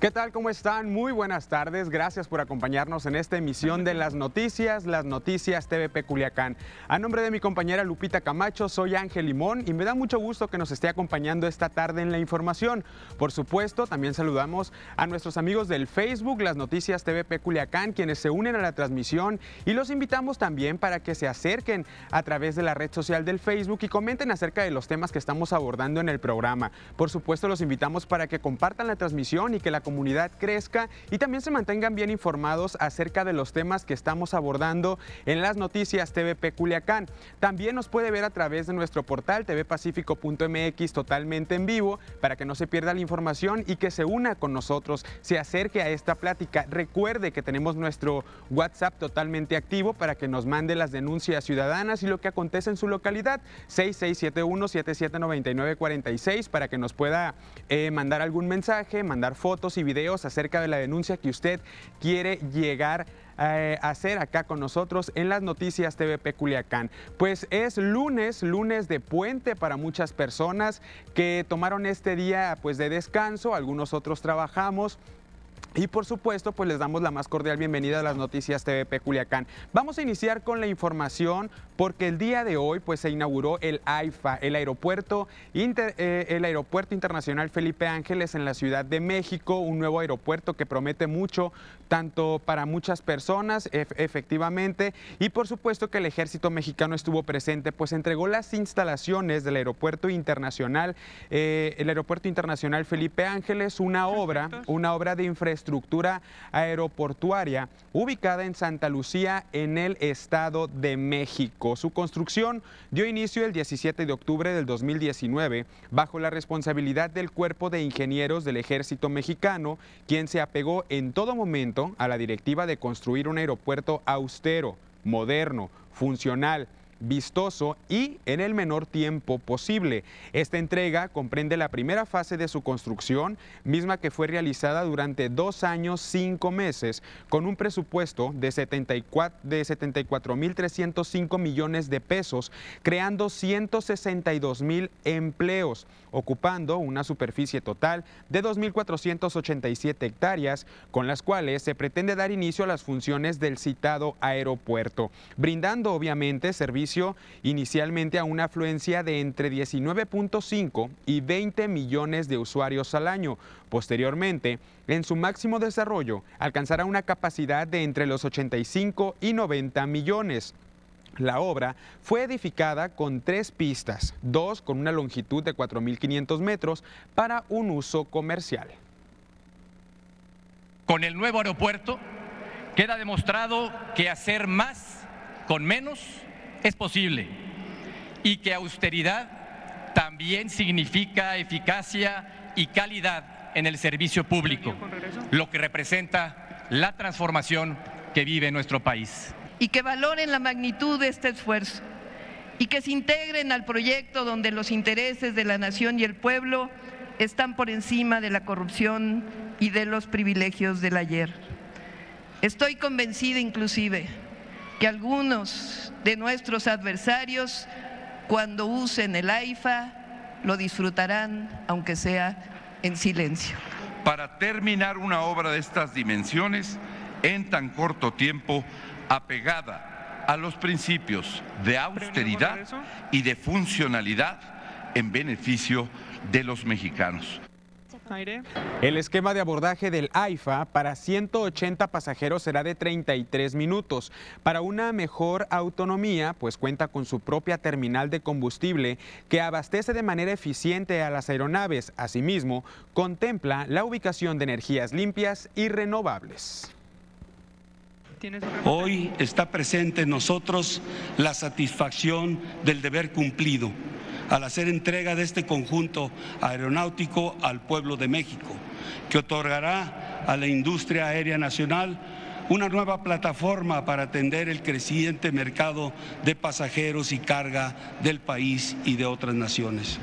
¿Qué tal? ¿Cómo están? Muy buenas tardes. Gracias por acompañarnos en esta emisión de Las Noticias, Las Noticias TVP Culiacán. A nombre de mi compañera Lupita Camacho, soy Ángel Limón y me da mucho gusto que nos esté acompañando esta tarde en la información. Por supuesto, también saludamos a nuestros amigos del Facebook, Las Noticias TVP Culiacán, quienes se unen a la transmisión y los invitamos también para que se acerquen a través de la red social del Facebook y comenten acerca de los temas que estamos abordando en el programa. Por supuesto, los invitamos para que compartan la transmisión y que la comunidad crezca y también se mantengan bien informados acerca de los temas que estamos abordando en las noticias TVP Culiacán. También nos puede ver a través de nuestro portal tvpacifico.mx totalmente en vivo para que no se pierda la información y que se una con nosotros, se acerque a esta plática. Recuerde que tenemos nuestro WhatsApp totalmente activo para que nos mande las denuncias ciudadanas y lo que acontece en su localidad. 6671-779946 para que nos pueda eh, mandar algún mensaje, mandar fotos y videos acerca de la denuncia que usted quiere llegar a hacer acá con nosotros en las noticias TVP Culiacán. Pues es lunes, lunes de puente para muchas personas que tomaron este día pues de descanso, algunos otros trabajamos. Y por supuesto, pues les damos la más cordial bienvenida a las noticias TVP Culiacán. Vamos a iniciar con la información porque el día de hoy pues se inauguró el AIFA, el aeropuerto, eh, el aeropuerto internacional Felipe Ángeles en la Ciudad de México, un nuevo aeropuerto que promete mucho tanto para muchas personas efectivamente y por supuesto que el ejército mexicano estuvo presente pues entregó las instalaciones del aeropuerto internacional, eh, el aeropuerto internacional Felipe Ángeles, una obra, una obra de infraestructura estructura aeroportuaria ubicada en Santa Lucía, en el Estado de México. Su construcción dio inicio el 17 de octubre del 2019 bajo la responsabilidad del Cuerpo de Ingenieros del Ejército Mexicano, quien se apegó en todo momento a la directiva de construir un aeropuerto austero, moderno, funcional, vistoso y en el menor tiempo posible. Esta entrega comprende la primera fase de su construcción, misma que fue realizada durante dos años, cinco meses, con un presupuesto de 74.305 millones de pesos, creando 162 mil empleos, ocupando una superficie total de 2.487 hectáreas, con las cuales se pretende dar inicio a las funciones del citado aeropuerto, brindando obviamente servicios inicialmente a una afluencia de entre 19.5 y 20 millones de usuarios al año. Posteriormente, en su máximo desarrollo, alcanzará una capacidad de entre los 85 y 90 millones. La obra fue edificada con tres pistas, dos con una longitud de 4.500 metros para un uso comercial. Con el nuevo aeropuerto queda demostrado que hacer más con menos es posible y que austeridad también significa eficacia y calidad en el servicio público, lo que representa la transformación que vive nuestro país. Y que valoren la magnitud de este esfuerzo y que se integren al proyecto donde los intereses de la nación y el pueblo están por encima de la corrupción y de los privilegios del ayer. Estoy convencida inclusive que algunos de nuestros adversarios, cuando usen el AIFA, lo disfrutarán, aunque sea en silencio. Para terminar una obra de estas dimensiones en tan corto tiempo, apegada a los principios de austeridad y de funcionalidad en beneficio de los mexicanos. El esquema de abordaje del AIFA para 180 pasajeros será de 33 minutos. Para una mejor autonomía, pues cuenta con su propia terminal de combustible que abastece de manera eficiente a las aeronaves. Asimismo, contempla la ubicación de energías limpias y renovables. Hoy está presente en nosotros la satisfacción del deber cumplido al hacer entrega de este conjunto aeronáutico al pueblo de México, que otorgará a la industria aérea nacional una nueva plataforma para atender el creciente mercado de pasajeros y carga del país y de otras naciones.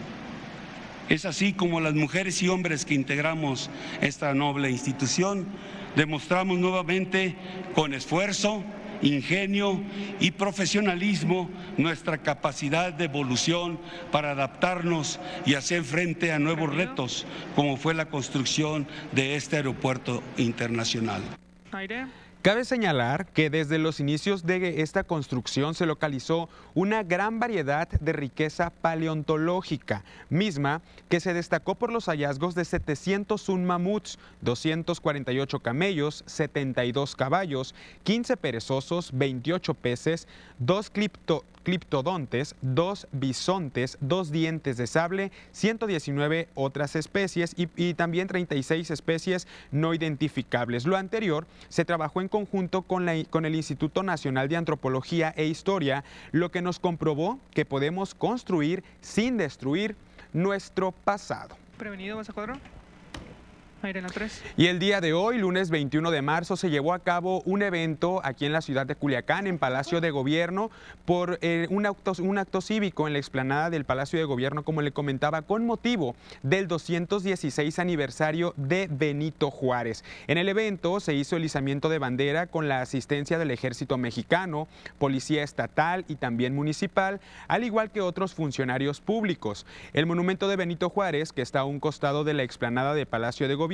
Es así como las mujeres y hombres que integramos esta noble institución demostramos nuevamente con esfuerzo ingenio y profesionalismo nuestra capacidad de evolución para adaptarnos y hacer frente a nuevos retos, como fue la construcción de este aeropuerto internacional. Cabe señalar que desde los inicios de esta construcción se localizó una gran variedad de riqueza paleontológica, misma que se destacó por los hallazgos de 701 mamuts, 248 camellos, 72 caballos, 15 perezosos, 28 peces, 2 clipto cliptodontes, dos bisontes, dos dientes de sable, 119 otras especies y, también 36 especies no identificables. Lo anterior se trabajó en conjunto con, el Instituto Nacional de Antropología e Historia, lo que nos comprobó que podemos construir sin destruir nuestro pasado. Prevenido, ¿vas a cuadro? Y el día de hoy, lunes 21 de marzo, se llevó a cabo un evento aquí en la ciudad de Culiacán, en Palacio de Gobierno, por eh, un, acto, un acto cívico en la explanada del Palacio de Gobierno, como le comentaba, con motivo del 216 aniversario de Benito Juárez. En el evento se hizo el izamiento de bandera con la asistencia del Ejército Mexicano, Policía Estatal y también municipal, al igual que otros funcionarios públicos. El monumento de Benito Juárez, que está a un costado de la explanada del Palacio de Gobierno,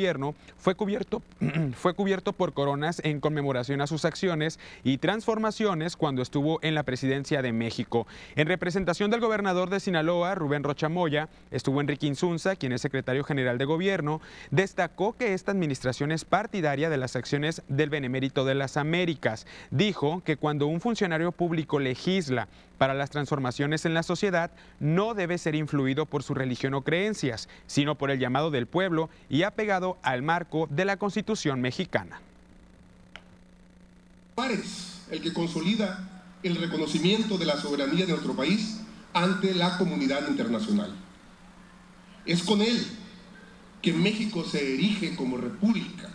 fue cubierto, fue cubierto por coronas en conmemoración a sus acciones y transformaciones cuando estuvo en la presidencia de México. En representación del gobernador de Sinaloa, Rubén Rochamoya, estuvo Enrique Insunza, quien es secretario general de gobierno, destacó que esta administración es partidaria de las acciones del Benemérito de las Américas. Dijo que cuando un funcionario público legisla para las transformaciones en la sociedad no debe ser influido por su religión o creencias, sino por el llamado del pueblo y apegado al marco de la Constitución mexicana. El que consolida el reconocimiento de la soberanía de nuestro país ante la comunidad internacional. Es con él que México se erige como república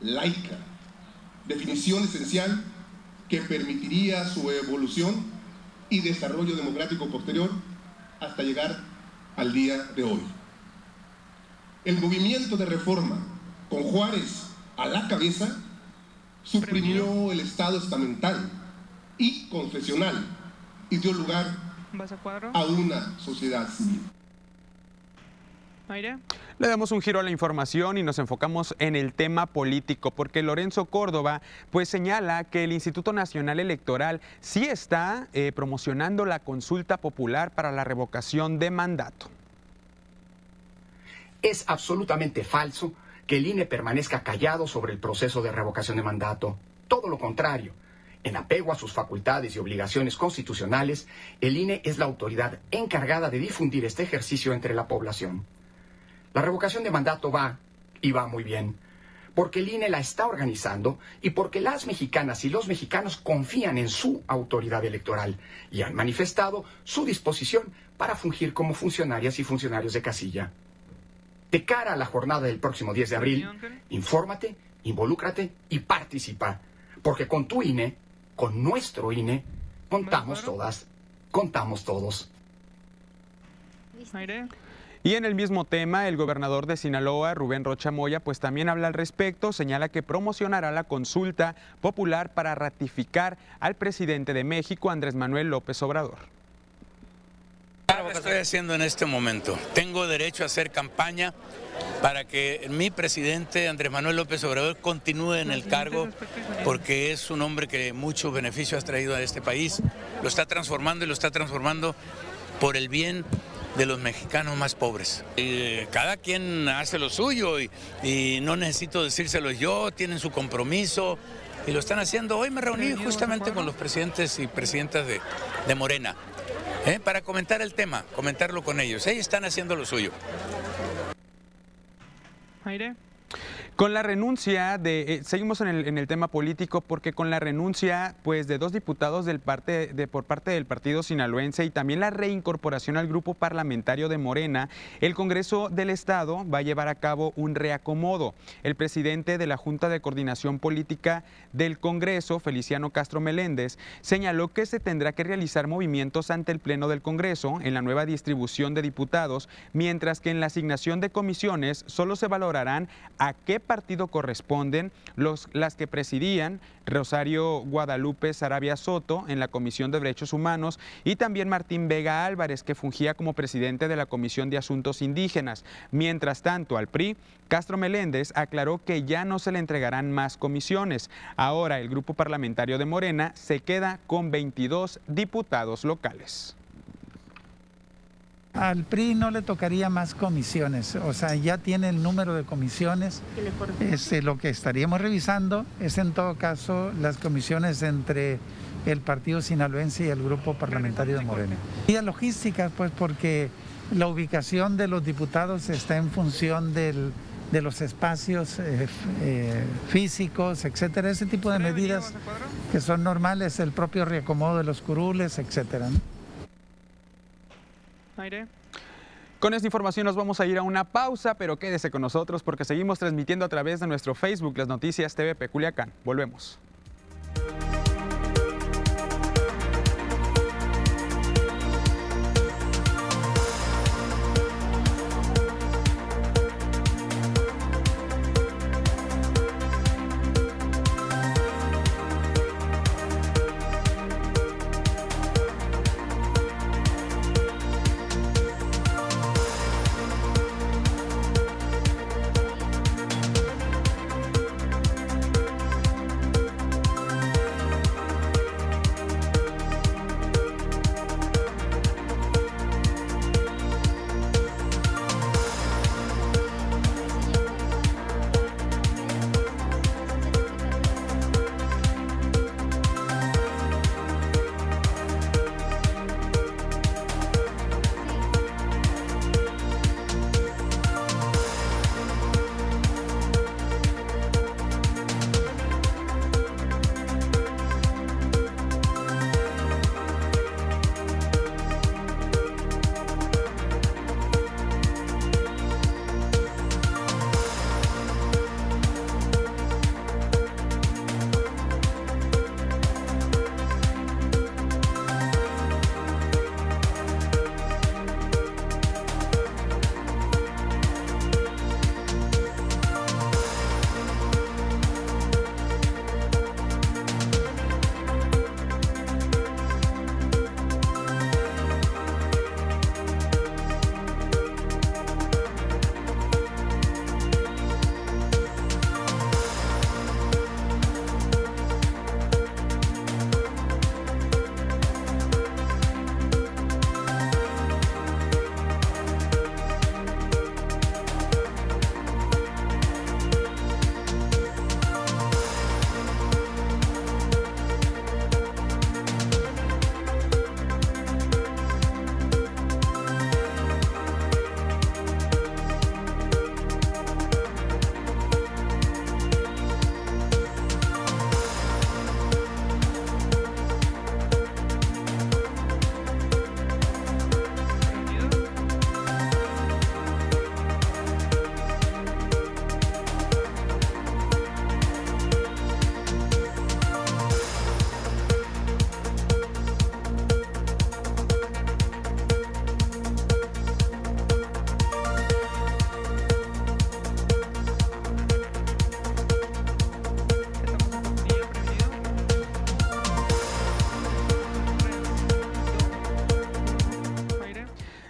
laica, definición esencial que permitiría su evolución y desarrollo democrático posterior hasta llegar al día de hoy. El movimiento de reforma, con Juárez a la cabeza, suprimió el Estado estamental y confesional y dio lugar a una sociedad civil. Le damos un giro a la información y nos enfocamos en el tema político, porque Lorenzo Córdoba pues señala que el Instituto Nacional Electoral sí está eh, promocionando la consulta popular para la revocación de mandato. Es absolutamente falso que el INE permanezca callado sobre el proceso de revocación de mandato. Todo lo contrario. En apego a sus facultades y obligaciones constitucionales, el INE es la autoridad encargada de difundir este ejercicio entre la población. La revocación de mandato va y va muy bien, porque el INE la está organizando y porque las mexicanas y los mexicanos confían en su autoridad electoral y han manifestado su disposición para fungir como funcionarias y funcionarios de casilla. De cara a la jornada del próximo 10 de abril, infórmate, involúcrate y participa, porque con tu INE, con nuestro INE, contamos todas, contamos todos. Y en el mismo tema, el gobernador de Sinaloa, Rubén Rocha Moya, pues también habla al respecto, señala que promocionará la consulta popular para ratificar al presidente de México, Andrés Manuel López Obrador. Lo que estoy haciendo en este momento. Tengo derecho a hacer campaña para que mi presidente Andrés Manuel López Obrador continúe en el cargo porque es un hombre que mucho beneficio ha traído a este país, lo está transformando y lo está transformando por el bien de los mexicanos más pobres. cada quien hace lo suyo y, no necesito decírselo yo, tienen su compromiso y lo están haciendo. Hoy me reuní justamente con los presidentes y presidentas de, de Morena ¿eh? para comentar el tema, comentarlo con ellos. Ellos están haciendo lo suyo. Aire. Con la renuncia de, eh, seguimos en el, tema político porque con la renuncia pues de dos diputados del parte, de, por parte del partido sinaloense y también la reincorporación al grupo parlamentario de Morena, el Congreso del Estado va a llevar a cabo un reacomodo. El presidente de la Junta de Coordinación Política del Congreso, Feliciano Castro Meléndez, señaló que se tendrá que realizar movimientos ante el Pleno del Congreso en la nueva distribución de diputados, mientras que en la asignación de comisiones solo se valorarán a qué partido corresponden los, las que presidían Rosario Guadalupe Sarabia Soto en la Comisión de Derechos Humanos y también Martín Vega Álvarez, que fungía como presidente de la Comisión de Asuntos Indígenas. Mientras tanto, al PRI, Castro Meléndez aclaró que ya no se le entregarán más comisiones. Ahora el grupo parlamentario de Morena se queda con 22 diputados locales. Al PRI no le tocaría más comisiones, o sea, ya tiene el número de comisiones. Este, lo que estaríamos revisando es en todo caso las comisiones entre el Partido Sinaloense y el Grupo Parlamentario de Morena. Y a logística, pues porque la ubicación de los diputados está en función del, de los espacios eh, eh, físicos, etcétera, ese tipo de medidas que son normales, el propio reacomodo de los curules, etcétera. Con esta información nos vamos a ir a una pausa, pero quédese con nosotros porque seguimos transmitiendo a través de nuestro Facebook las noticias TVP Culiacán. Volvemos.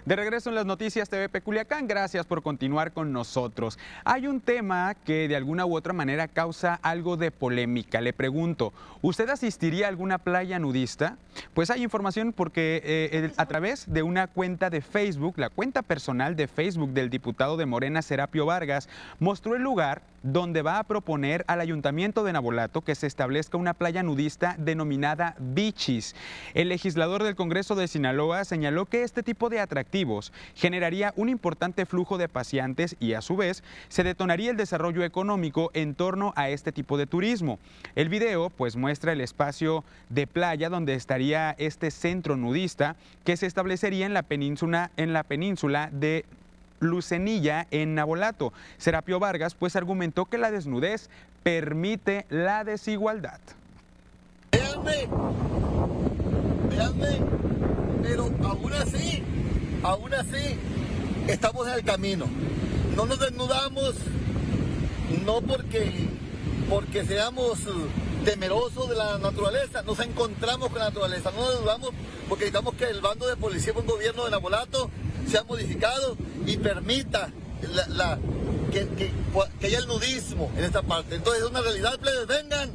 De regreso en las noticias TVP Culiacán, gracias por continuar con nosotros. Hay un tema que de alguna u otra manera causa algo de polémica. Le pregunto, ¿usted asistiría a alguna playa nudista? Pues hay información porque eh, a través de una cuenta de Facebook, la cuenta personal de Facebook del diputado de Morena, Serapio Vargas, mostró el lugar donde va a proponer al ayuntamiento de Nabolato que se establezca una playa nudista denominada Bichis. El legislador del Congreso de Sinaloa señaló que este tipo de atractivos generaría un importante flujo de paseantes y a su vez se detonaría el desarrollo económico en torno a este tipo de turismo. El video pues muestra el espacio de playa donde estaría este centro nudista que se establecería en la península, en la península de Lucenilla en Nabolato. Serapio Vargas pues argumentó que la desnudez permite la desigualdad. Véanme, véanme, pero aún así, aún así, estamos en el camino. No nos desnudamos no porque, porque seamos temerosos de la naturaleza, nos encontramos con la naturaleza, no nos dudamos porque necesitamos que el bando de policía, un gobierno de Nabolato, sea modificado y permita la, que, que, haya el nudismo en esta parte. Entonces es una realidad, plebes, vengan,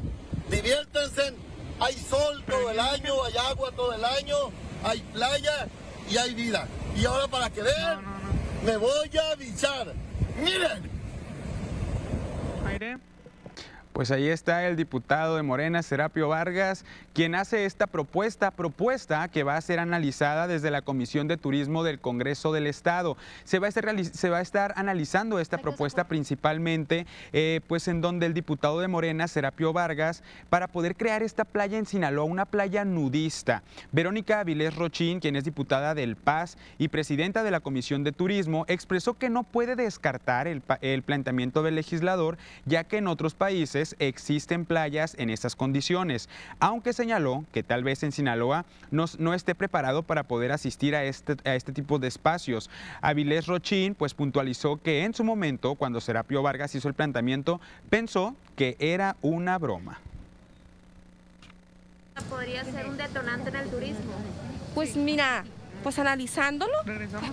diviértanse, hay sol todo el año, hay agua todo el año, hay playa y hay vida. Y ahora para que vean, me voy a bichar. Miren. Aire. Pues ahí está el diputado de Morena, Serapio Vargas, quien hace esta propuesta, propuesta que va a ser analizada desde la Comisión de Turismo del Congreso del Estado. Se va a estar, se va a estar analizando esta propuesta principalmente, eh, pues en donde el diputado de Morena, Serapio Vargas, para poder crear esta playa en Sinaloa, una playa nudista. Verónica Avilés Rochín, quien es diputada del Paz y presidenta de la Comisión de Turismo, expresó que no puede descartar el, el planteamiento del legislador, ya que en otros países existen playas en estas condiciones, aunque señaló que tal vez en Sinaloa no, no esté preparado para poder asistir a este, a este tipo de espacios. Avilés Rochín pues puntualizó que en su momento, cuando Serapio Vargas hizo el planteamiento, pensó que era una broma. ¿Podría ser un detonante en el turismo? Pues mira, pues analizándolo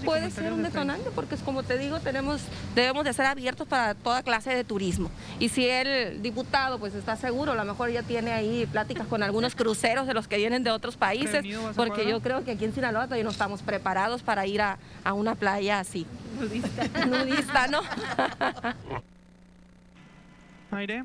puede ser un detonante porque es como te digo tenemos debemos de ser abiertos para toda clase de turismo. Y si el diputado pues está seguro a lo mejor ya tiene ahí pláticas con algunos cruceros de los que vienen de otros países porque yo creo que aquí en Sinaloa todavía no estamos preparados para ir a, a una playa así. Nudista. Nudista no aire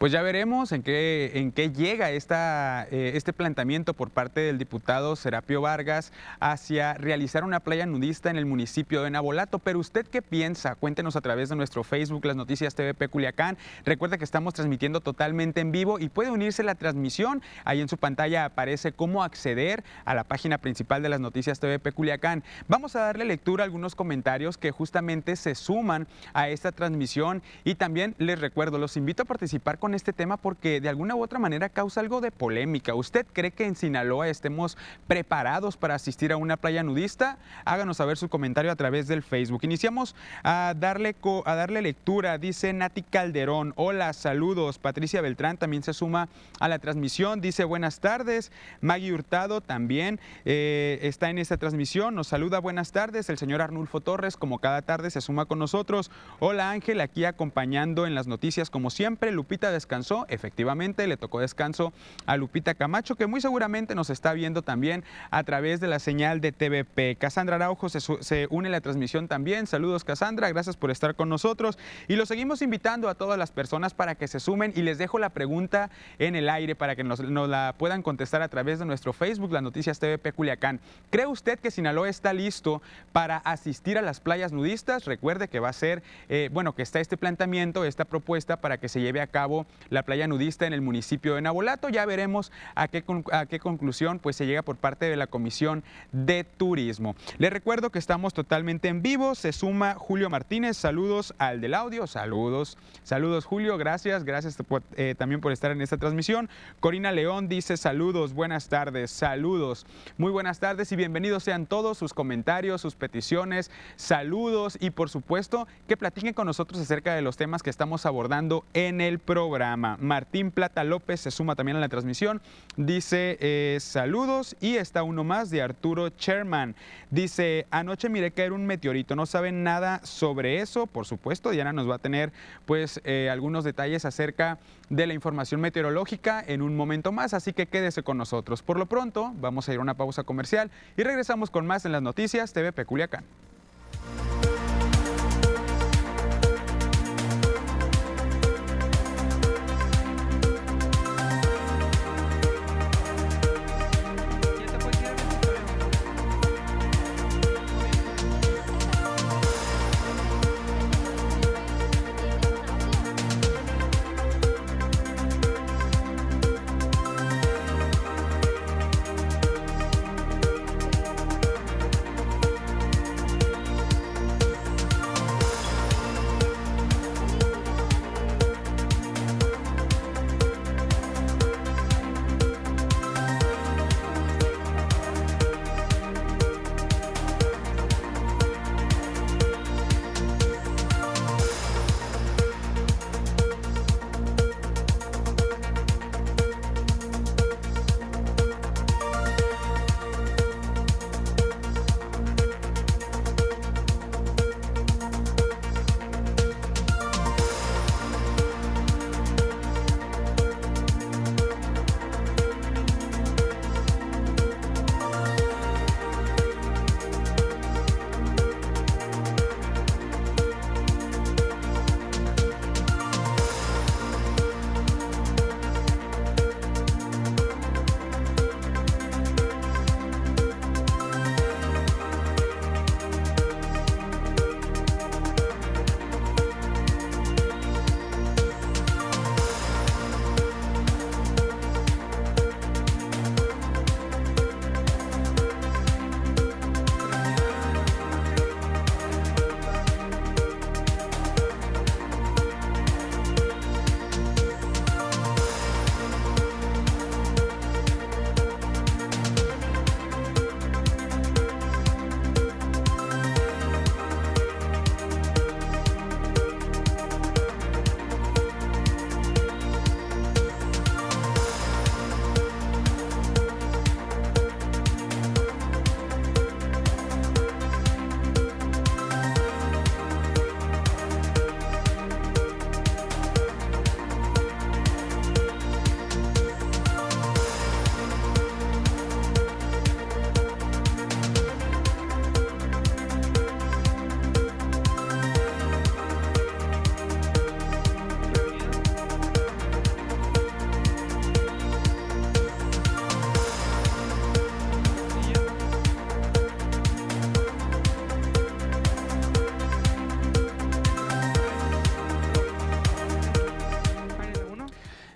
pues ya veremos en qué, en qué llega esta, eh, este planteamiento por parte del diputado Serapio Vargas hacia realizar una playa nudista en el municipio de Nabolato. Pero usted qué piensa? Cuéntenos a través de nuestro Facebook, las noticias TVP Culiacán. Recuerda que estamos transmitiendo totalmente en vivo y puede unirse a la transmisión. Ahí en su pantalla aparece cómo acceder a la página principal de las noticias TVP Culiacán. Vamos a darle lectura a algunos comentarios que justamente se suman a esta transmisión y también les recuerdo, los invito a participar con este tema porque de alguna u otra manera causa algo de polémica. ¿Usted cree que en Sinaloa estemos preparados para asistir a una playa nudista? Háganos saber su comentario a través del Facebook. Iniciamos a darle, a darle lectura, dice Nati Calderón. Hola, saludos. Patricia Beltrán también se suma a la transmisión. Dice buenas tardes. Maggie Hurtado también eh, está en esta transmisión. Nos saluda buenas tardes. El señor Arnulfo Torres, como cada tarde, se suma con nosotros. Hola Ángel, aquí acompañando en las noticias como siempre. Lupita descansó, efectivamente le tocó descanso a Lupita Camacho, que muy seguramente nos está viendo también a través de la señal de TVP. Casandra Araujo se, une a la transmisión también. Saludos Casandra, gracias por estar con nosotros. Y lo seguimos invitando a todas las personas para que se sumen y les dejo la pregunta en el aire para que nos, la puedan contestar a través de nuestro Facebook, las noticias TVP Culiacán. ¿Cree usted que Sinaloa está listo para asistir a las playas nudistas? Recuerde que va a ser, eh, bueno, que está este planteamiento, esta propuesta para que se lleve a cabo la playa nudista en el municipio de Nabolato. Ya veremos a qué, a qué conclusión pues, se llega por parte de la Comisión de Turismo. Les recuerdo que estamos totalmente en vivo. Se suma Julio Martínez. Saludos al del audio. Saludos. Saludos, Julio. Gracias. Gracias eh, también por estar en esta transmisión. Corina León dice saludos. Buenas tardes. Saludos. Muy buenas tardes y bienvenidos sean todos sus comentarios, sus peticiones, saludos y por supuesto que platiquen con nosotros acerca de los temas que estamos abordando en el programa. Martín Plata López se suma también a la transmisión. Dice eh, saludos y está uno más de Arturo Sherman. Dice, anoche miré caer un meteorito, no saben nada sobre eso. Por supuesto, Diana nos va a tener pues eh, algunos detalles acerca de la información meteorológica en un momento más, así que quédese con nosotros. Por lo pronto, vamos a ir a una pausa comercial y regresamos con más en las noticias TV Peculiacán.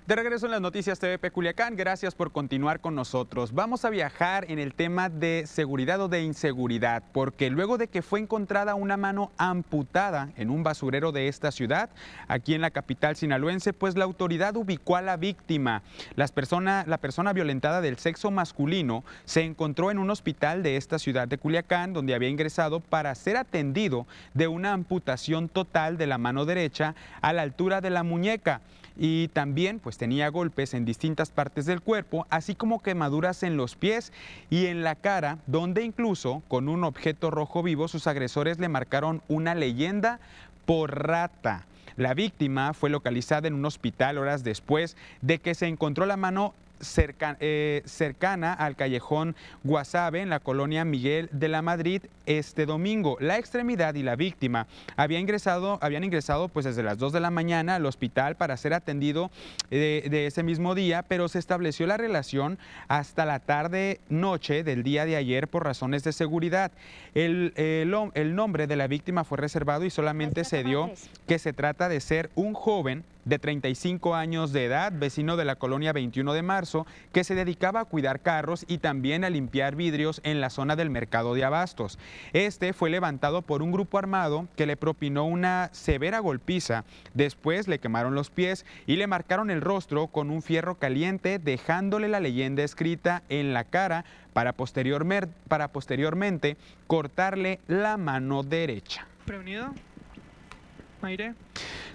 De regreso en las noticias TVP Culiacán, gracias por continuar con nosotros. Vamos a viajar en el tema de seguridad o de inseguridad, porque luego de que fue encontrada una mano amputada en un basurero de esta ciudad, aquí en la capital sinaloense, pues la autoridad ubicó a la víctima. Persona, la persona violentada del sexo masculino se encontró en un hospital de esta ciudad de Culiacán, donde había ingresado para ser atendido de una amputación total de la mano derecha a la altura de la muñeca y también pues tenía golpes en distintas partes del cuerpo, así como quemaduras en los pies y en la cara, donde incluso con un objeto rojo vivo sus agresores le marcaron una leyenda por rata. La víctima fue localizada en un hospital horas después de que se encontró la mano eh, cercana al callejón Guasave en la colonia Miguel de la Madrid este domingo. La extremidad y la víctima había ingresado, habían ingresado pues desde las 2 de la mañana al hospital para ser atendido eh, de, ese mismo día, pero se estableció la relación hasta la tarde-noche del día de ayer por razones de seguridad. El, el nombre de la víctima fue reservado y solamente se dio que se trata de ser un joven de 35 años de edad, vecino de la colonia 21 de marzo, que se dedicaba a cuidar carros y también a limpiar vidrios en la zona del mercado de abastos. Este fue levantado por un grupo armado que le propinó una severa golpiza. Después le quemaron los pies y le marcaron el rostro con un fierro caliente, dejándole la leyenda escrita en la cara para, para posteriormente cortarle la mano derecha. ¿Prevenido?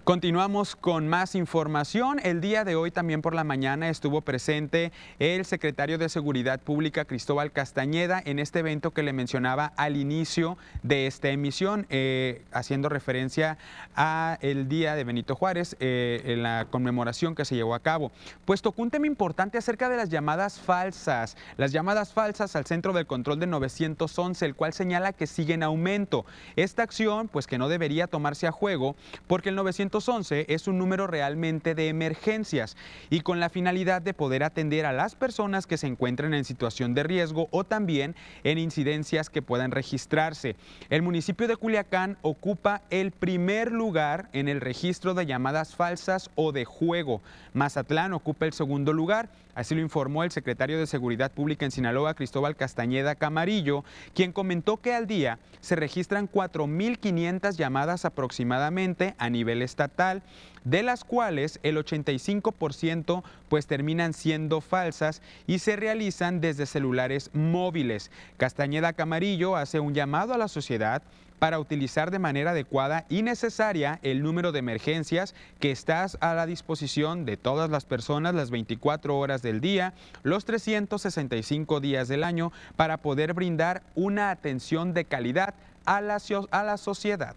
Continuamos con más información. El día de hoy también por la mañana estuvo presente el secretario de Seguridad Pública Cristóbal Castañeda en este evento que le mencionaba al inicio de esta emisión, eh, haciendo referencia a el día de Benito Juárez, eh, en la conmemoración que se llevó a cabo. Pues tocó un tema importante acerca de las llamadas falsas, las llamadas falsas al centro del control de 911, el cual señala que sigue en aumento. Esta acción, pues que no debería tomarse a juego, porque el 911 es un número realmente de emergencias y con la finalidad de poder atender a las personas que se encuentren en situación de riesgo o también en incidencias que puedan registrarse. El municipio de Culiacán ocupa el primer lugar en el registro de llamadas falsas o de juego. Mazatlán ocupa el segundo lugar Así lo informó el secretario de Seguridad Pública en Sinaloa, Cristóbal Castañeda Camarillo, quien comentó que al día se registran 4.500 llamadas aproximadamente a nivel estatal, de las cuales el 85% pues terminan siendo falsas y se realizan desde celulares móviles. Castañeda Camarillo hace un llamado a la sociedad para utilizar de manera adecuada y necesaria el número de emergencias que está a la disposición de todas las personas las 24 horas del día, los 365 días del año, para poder brindar una atención de calidad a la, a la sociedad.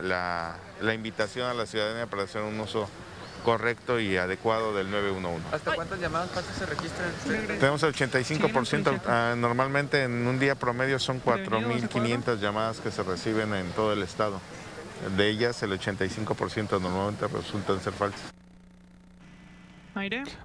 La, la invitación a la ciudadanía para hacer un uso correcto y adecuado del 911. ¿Hasta cuántas llamadas falsas se registran? Tenemos el 85%, ah, normalmente en un día promedio son 4.500 llamadas que se reciben en todo el estado. De ellas el 85% normalmente resultan ser falsas.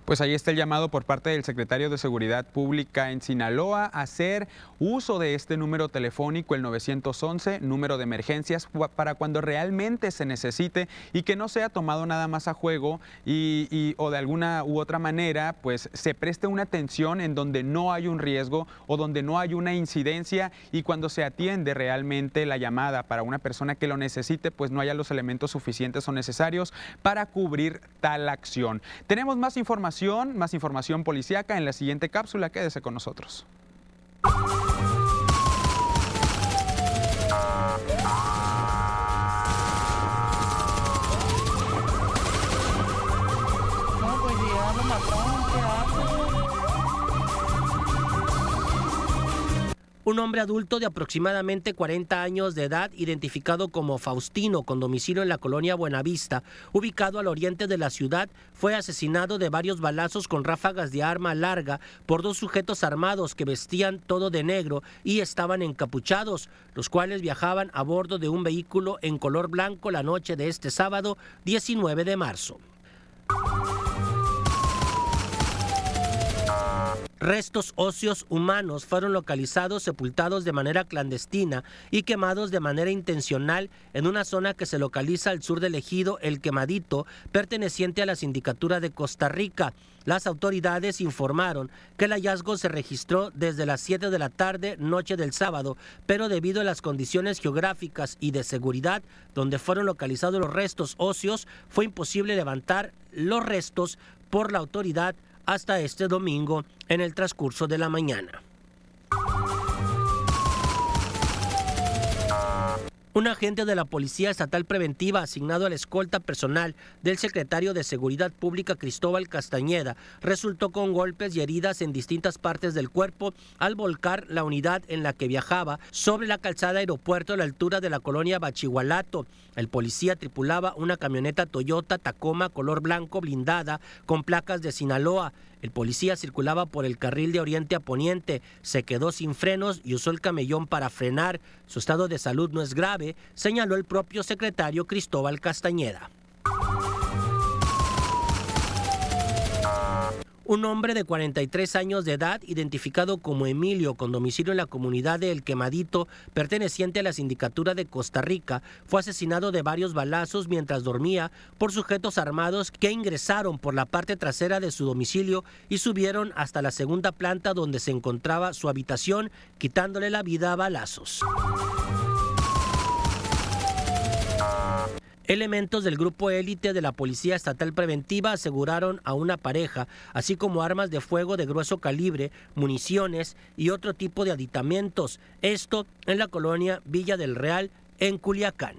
Pues ahí está el llamado por parte del secretario de Seguridad Pública en Sinaloa a hacer uso de este número telefónico, el 911, número de emergencias, para cuando realmente se necesite y que no sea tomado nada más a juego y, o de alguna u otra manera, pues se preste una atención en donde no hay un riesgo o donde no hay una incidencia y cuando se atiende realmente la llamada para una persona que lo necesite, pues no haya los elementos suficientes o necesarios para cubrir tal acción. Tenemos más información, más información policíaca en la siguiente cápsula. Quédese con nosotros. Un hombre adulto de aproximadamente 40 años de edad, identificado como Faustino, con domicilio en la colonia Buenavista, ubicado al oriente de la ciudad, fue asesinado de varios balazos con ráfagas de arma larga por dos sujetos armados que vestían todo de negro y estaban encapuchados, los cuales viajaban a bordo de un vehículo en color blanco la noche de este sábado 19 de marzo. Restos óseos humanos fueron localizados, sepultados de manera clandestina y quemados de manera intencional en una zona que se localiza al sur del ejido El Quemadito, perteneciente a la Sindicatura de Costa Rica. Las autoridades informaron que el hallazgo se registró desde las 7 de la tarde, noche del sábado, pero debido a las condiciones geográficas y de seguridad donde fueron localizados los restos óseos, fue imposible levantar los restos por la autoridad hasta este domingo en el transcurso de la mañana. Un agente de la Policía Estatal Preventiva asignado a la escolta personal del secretario de Seguridad Pública Cristóbal Castañeda resultó con golpes y heridas en distintas partes del cuerpo al volcar la unidad en la que viajaba sobre la calzada aeropuerto a la altura de la colonia Bachihualato. El policía tripulaba una camioneta Toyota Tacoma color blanco blindada con placas de Sinaloa. El policía circulaba por el carril de oriente a poniente, se quedó sin frenos y usó el camellón para frenar. Su estado de salud no es grave, señaló el propio secretario Cristóbal Castañeda. Un hombre de 43 años de edad, identificado como Emilio, con domicilio en la comunidad de El Quemadito, perteneciente a la Sindicatura de Costa Rica, fue asesinado de varios balazos mientras dormía por sujetos armados que ingresaron por la parte trasera de su domicilio y subieron hasta la segunda planta donde se encontraba su habitación, quitándole la vida a balazos. Elementos del grupo élite de la Policía Estatal Preventiva aseguraron a una pareja, así como armas de fuego de grueso calibre, municiones y otro tipo de aditamentos. Esto en la colonia Villa del Real, en Culiacán.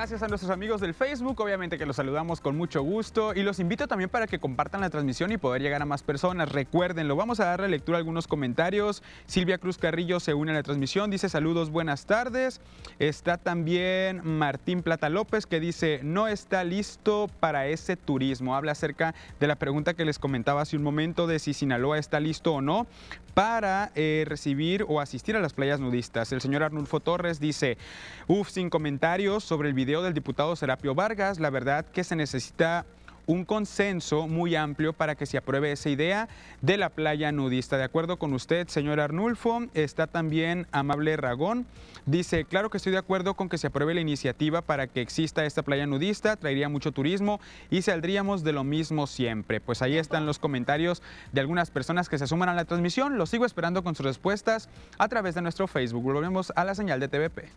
Gracias a nuestros amigos del Facebook, obviamente que los saludamos con mucho gusto y los invito también para que compartan la transmisión y poder llegar a más personas. Recuérdenlo, vamos a darle lectura a algunos comentarios. Silvia Cruz Carrillo se une a la transmisión, dice saludos, buenas tardes. Está también Martín Plata López que dice no está listo para ese turismo. Habla acerca de la pregunta que les comentaba hace un momento de si Sinaloa está listo o no para eh, recibir o asistir a las playas nudistas. El señor Arnulfo Torres dice, uff, sin comentarios sobre el video del diputado Serapio Vargas, la verdad que se necesita un consenso muy amplio para que se apruebe esa idea de la playa nudista. De acuerdo con usted, señor Arnulfo, está también Amable Ragón. Dice, claro que estoy de acuerdo con que se apruebe la iniciativa para que exista esta playa nudista, traería mucho turismo y saldríamos de lo mismo siempre. Pues ahí están los comentarios de algunas personas que se suman a la transmisión. Los sigo esperando con sus respuestas a través de nuestro Facebook. Volvemos a la señal de TVP.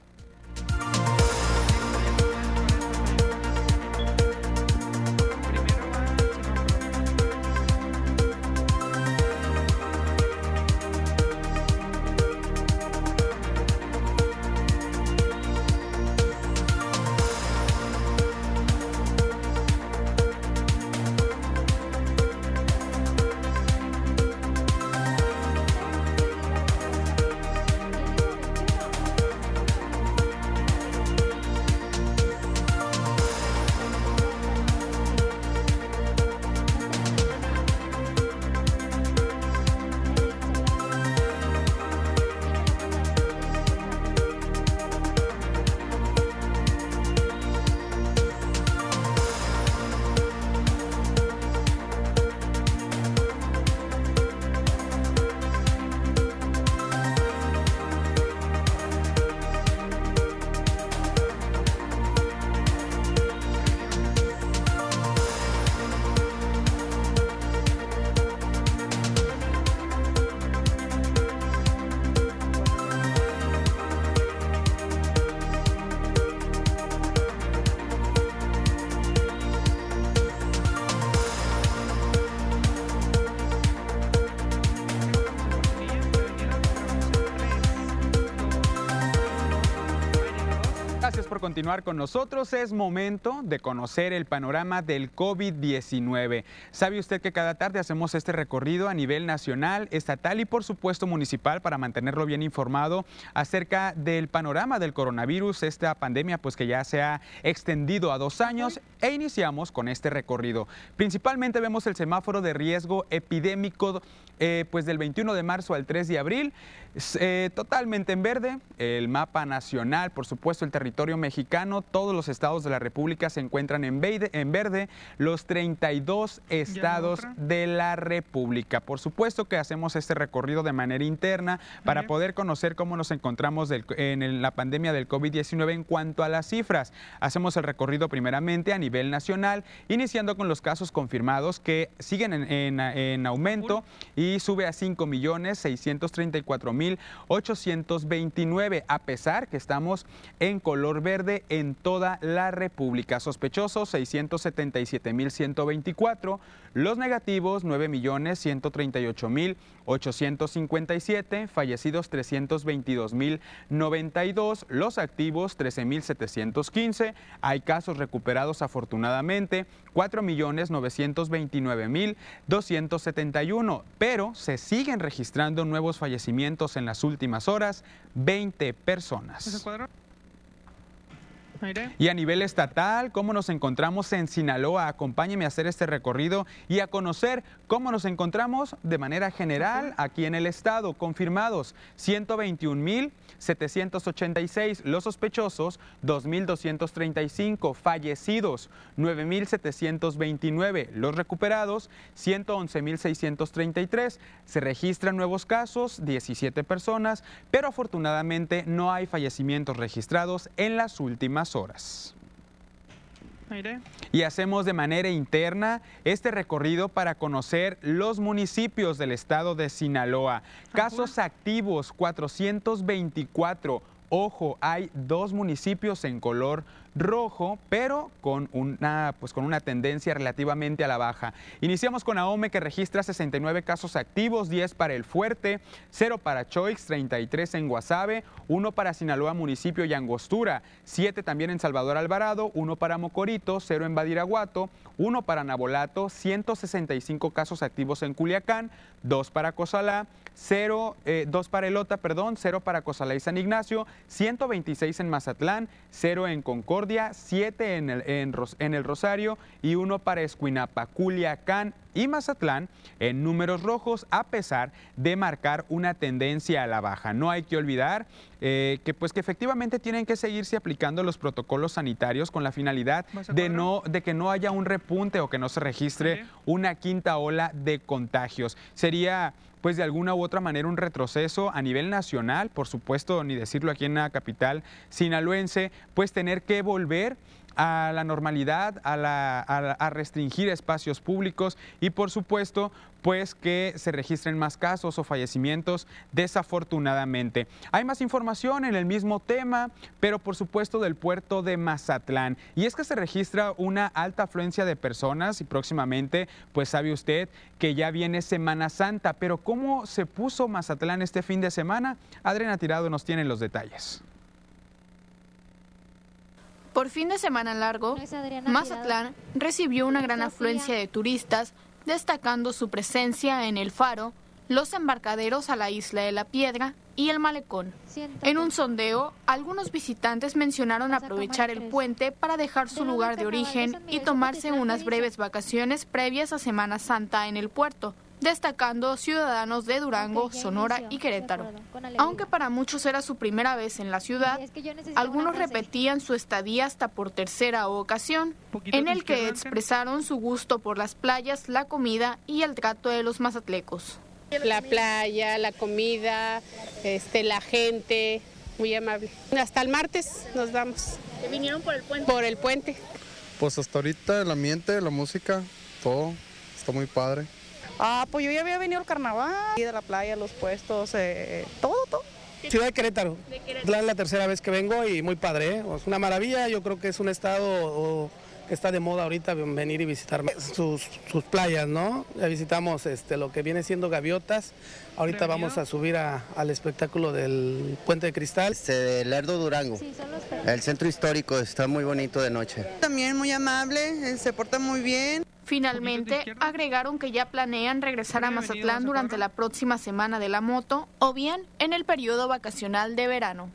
Continuar con nosotros. Es momento de conocer el panorama del COVID-19. ¿Sabe usted que cada tarde hacemos este recorrido a nivel nacional, estatal y por supuesto municipal para mantenerlo bien informado acerca del panorama del coronavirus, esta pandemia pues que ya se ha extendido a dos años e iniciamos con este recorrido. Principalmente vemos el semáforo de riesgo epidémico eh, pues del 21 de marzo al 3 de abril, eh, totalmente en verde, el mapa nacional, por supuesto el territorio mexicano, todos los estados de la República se encuentran en verde, en verde los 32 estados de la República. Por supuesto que hacemos este recorrido de manera interna para poder conocer cómo nos encontramos en la pandemia del COVID-19 en cuanto a las cifras. Hacemos el recorrido primeramente a nivel nacional, iniciando con los casos confirmados que siguen en, en aumento y sube a 5.634.829, a pesar que estamos en color verde en toda la República. Sospechosos 677.124, los negativos 9.138.857, fallecidos 322.092, los activos 13.715, hay casos recuperados afortunadamente 4.929.271, pero se siguen registrando nuevos fallecimientos en las últimas horas, 20 personas. Y a nivel estatal, ¿cómo nos encontramos en Sinaloa? Acompáñeme a hacer este recorrido y a conocer cómo nos encontramos de manera general aquí en el estado. Confirmados 121.786, los sospechosos 2.235, fallecidos 9.729, los recuperados 111.633. Se registran nuevos casos, 17 personas, pero afortunadamente no hay fallecimientos registrados en las últimas horas. Y hacemos de manera interna este recorrido para conocer los municipios del estado de Sinaloa. Casos activos 424. Ojo, hay dos municipios en color rojo, pero con una, pues con una tendencia relativamente a la baja. Iniciamos con Ahome que registra 69 casos activos, 10 para El Fuerte, 0 para Choix, 33 en Guasave, 1 para Sinaloa Municipio y Angostura, 7 también en Salvador Alvarado, 1 para Mocorito, 0 en Badiraguato, 1 para Nabolato, 165 casos activos en Culiacán, 2 para Cozalá, 0, 2 para Elota, perdón, 0 para Cozalá y San Ignacio, 126 en Mazatlán, 0 en Concordia, 7 en el, en, el Rosario y 1 para Escuinapa, Culiacán y Mazatlán en números rojos a pesar de marcar una tendencia a la baja. No hay que olvidar eh, que pues que efectivamente tienen que seguirse aplicando los protocolos sanitarios con la finalidad de, no, de que no haya un repunte o que no se registre una quinta ola de contagios. Sería pues de alguna u otra manera un retroceso a nivel nacional, por supuesto, ni decirlo aquí en la capital sinaloense, pues tener que volver a la normalidad, a, restringir espacios públicos y por supuesto pues que se registren más casos o fallecimientos desafortunadamente. Hay más información en el mismo tema, pero por supuesto del puerto de Mazatlán. Y es que se registra una alta afluencia de personas y próximamente pues sabe usted que ya viene Semana Santa, pero ¿cómo se puso Mazatlán este fin de semana? Adriana Tirado nos tiene los detalles. Por fin de semana largo, Mazatlán recibió una gran afluencia de turistas, destacando su presencia en el faro, los embarcaderos a la isla de la Piedra y el malecón. En un sondeo, algunos visitantes mencionaron aprovechar el puente para dejar su lugar de origen y tomarse unas breves vacaciones previas a Semana Santa en el puerto, destacando ciudadanos de Durango, Sonora y Querétaro. Aunque para muchos era su primera vez en la ciudad, algunos repetían su estadía hasta por tercera ocasión, en el que expresaron su gusto por las playas, la comida y el trato de los mazatlecos. La playa, la comida, este, la gente, muy amable. Hasta el martes nos vamos. ¿Vinieron por el puente? Por el puente. Pues hasta ahorita el ambiente, la música, todo, está muy padre. Ah, pues yo ya había venido al carnaval, de la playa, los puestos, eh, todo, todo. Ciudad de Querétaro. Es la tercera vez que vengo y muy padre, ¿eh? es una maravilla, yo creo que es un estado que está de moda ahorita venir y visitar sus, sus playas, ¿no? Ya visitamos este, lo que viene siendo gaviotas. Ahorita vamos a subir a- al espectáculo del Puente de Cristal. Este, Lerdo Durango. El centro histórico está muy bonito de noche. También muy amable, eh, se porta muy bien. Finalmente, agregaron que ya planean regresar a Mazatlán durante la próxima semana de la moto o bien en el periodo vacacional de verano.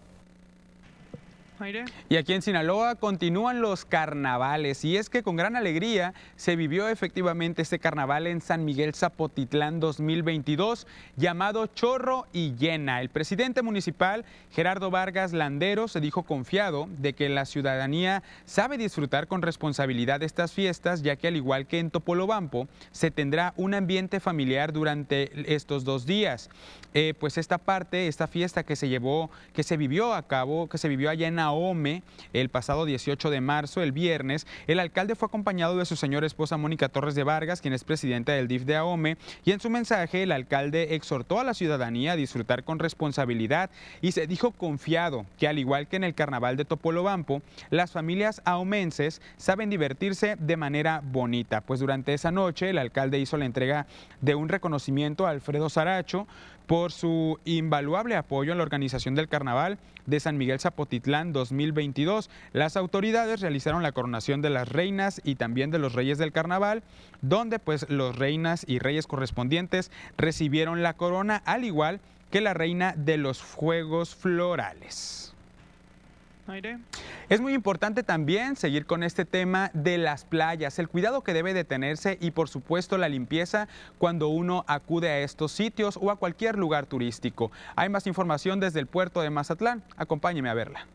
Y aquí en Sinaloa continúan los carnavales y es que con gran alegría se vivió efectivamente este carnaval en San Miguel Zapotitlán 2022 llamado Chorro y Llena. El presidente municipal Gerardo Vargas Landero se dijo confiado de que la ciudadanía sabe disfrutar con responsabilidad estas fiestas ya que al igual que en Topolobampo se tendrá un ambiente familiar durante estos dos días. Eh, pues esta parte, esta fiesta que se llevó, que se vivió a cabo, que se vivió allá en Ahome el pasado 18 de marzo, el viernes, el alcalde fue acompañado de su señora esposa Mónica Torres de Vargas, quien es presidenta del DIF de Ahome, y en su mensaje el alcalde exhortó a la ciudadanía a disfrutar con responsabilidad y se dijo confiado que al igual que en el carnaval de Topolobampo, las familias ahomenses saben divertirse de manera bonita, pues durante esa noche el alcalde hizo la entrega de un reconocimiento a Alfredo Saracho por su invaluable apoyo en la organización del carnaval de San Miguel Zapotitlán 2022. Las autoridades realizaron la coronación de las reinas y también de los reyes del carnaval, donde pues los reinas y reyes correspondientes recibieron la corona al igual que la reina de los fuegos florales. Es muy importante también seguir con este tema de las playas, el cuidado que debe de tenerse y por supuesto la limpieza cuando uno acude a estos sitios o a cualquier lugar turístico. Hay más información desde el puerto de Mazatlán. Acompáñeme a verla.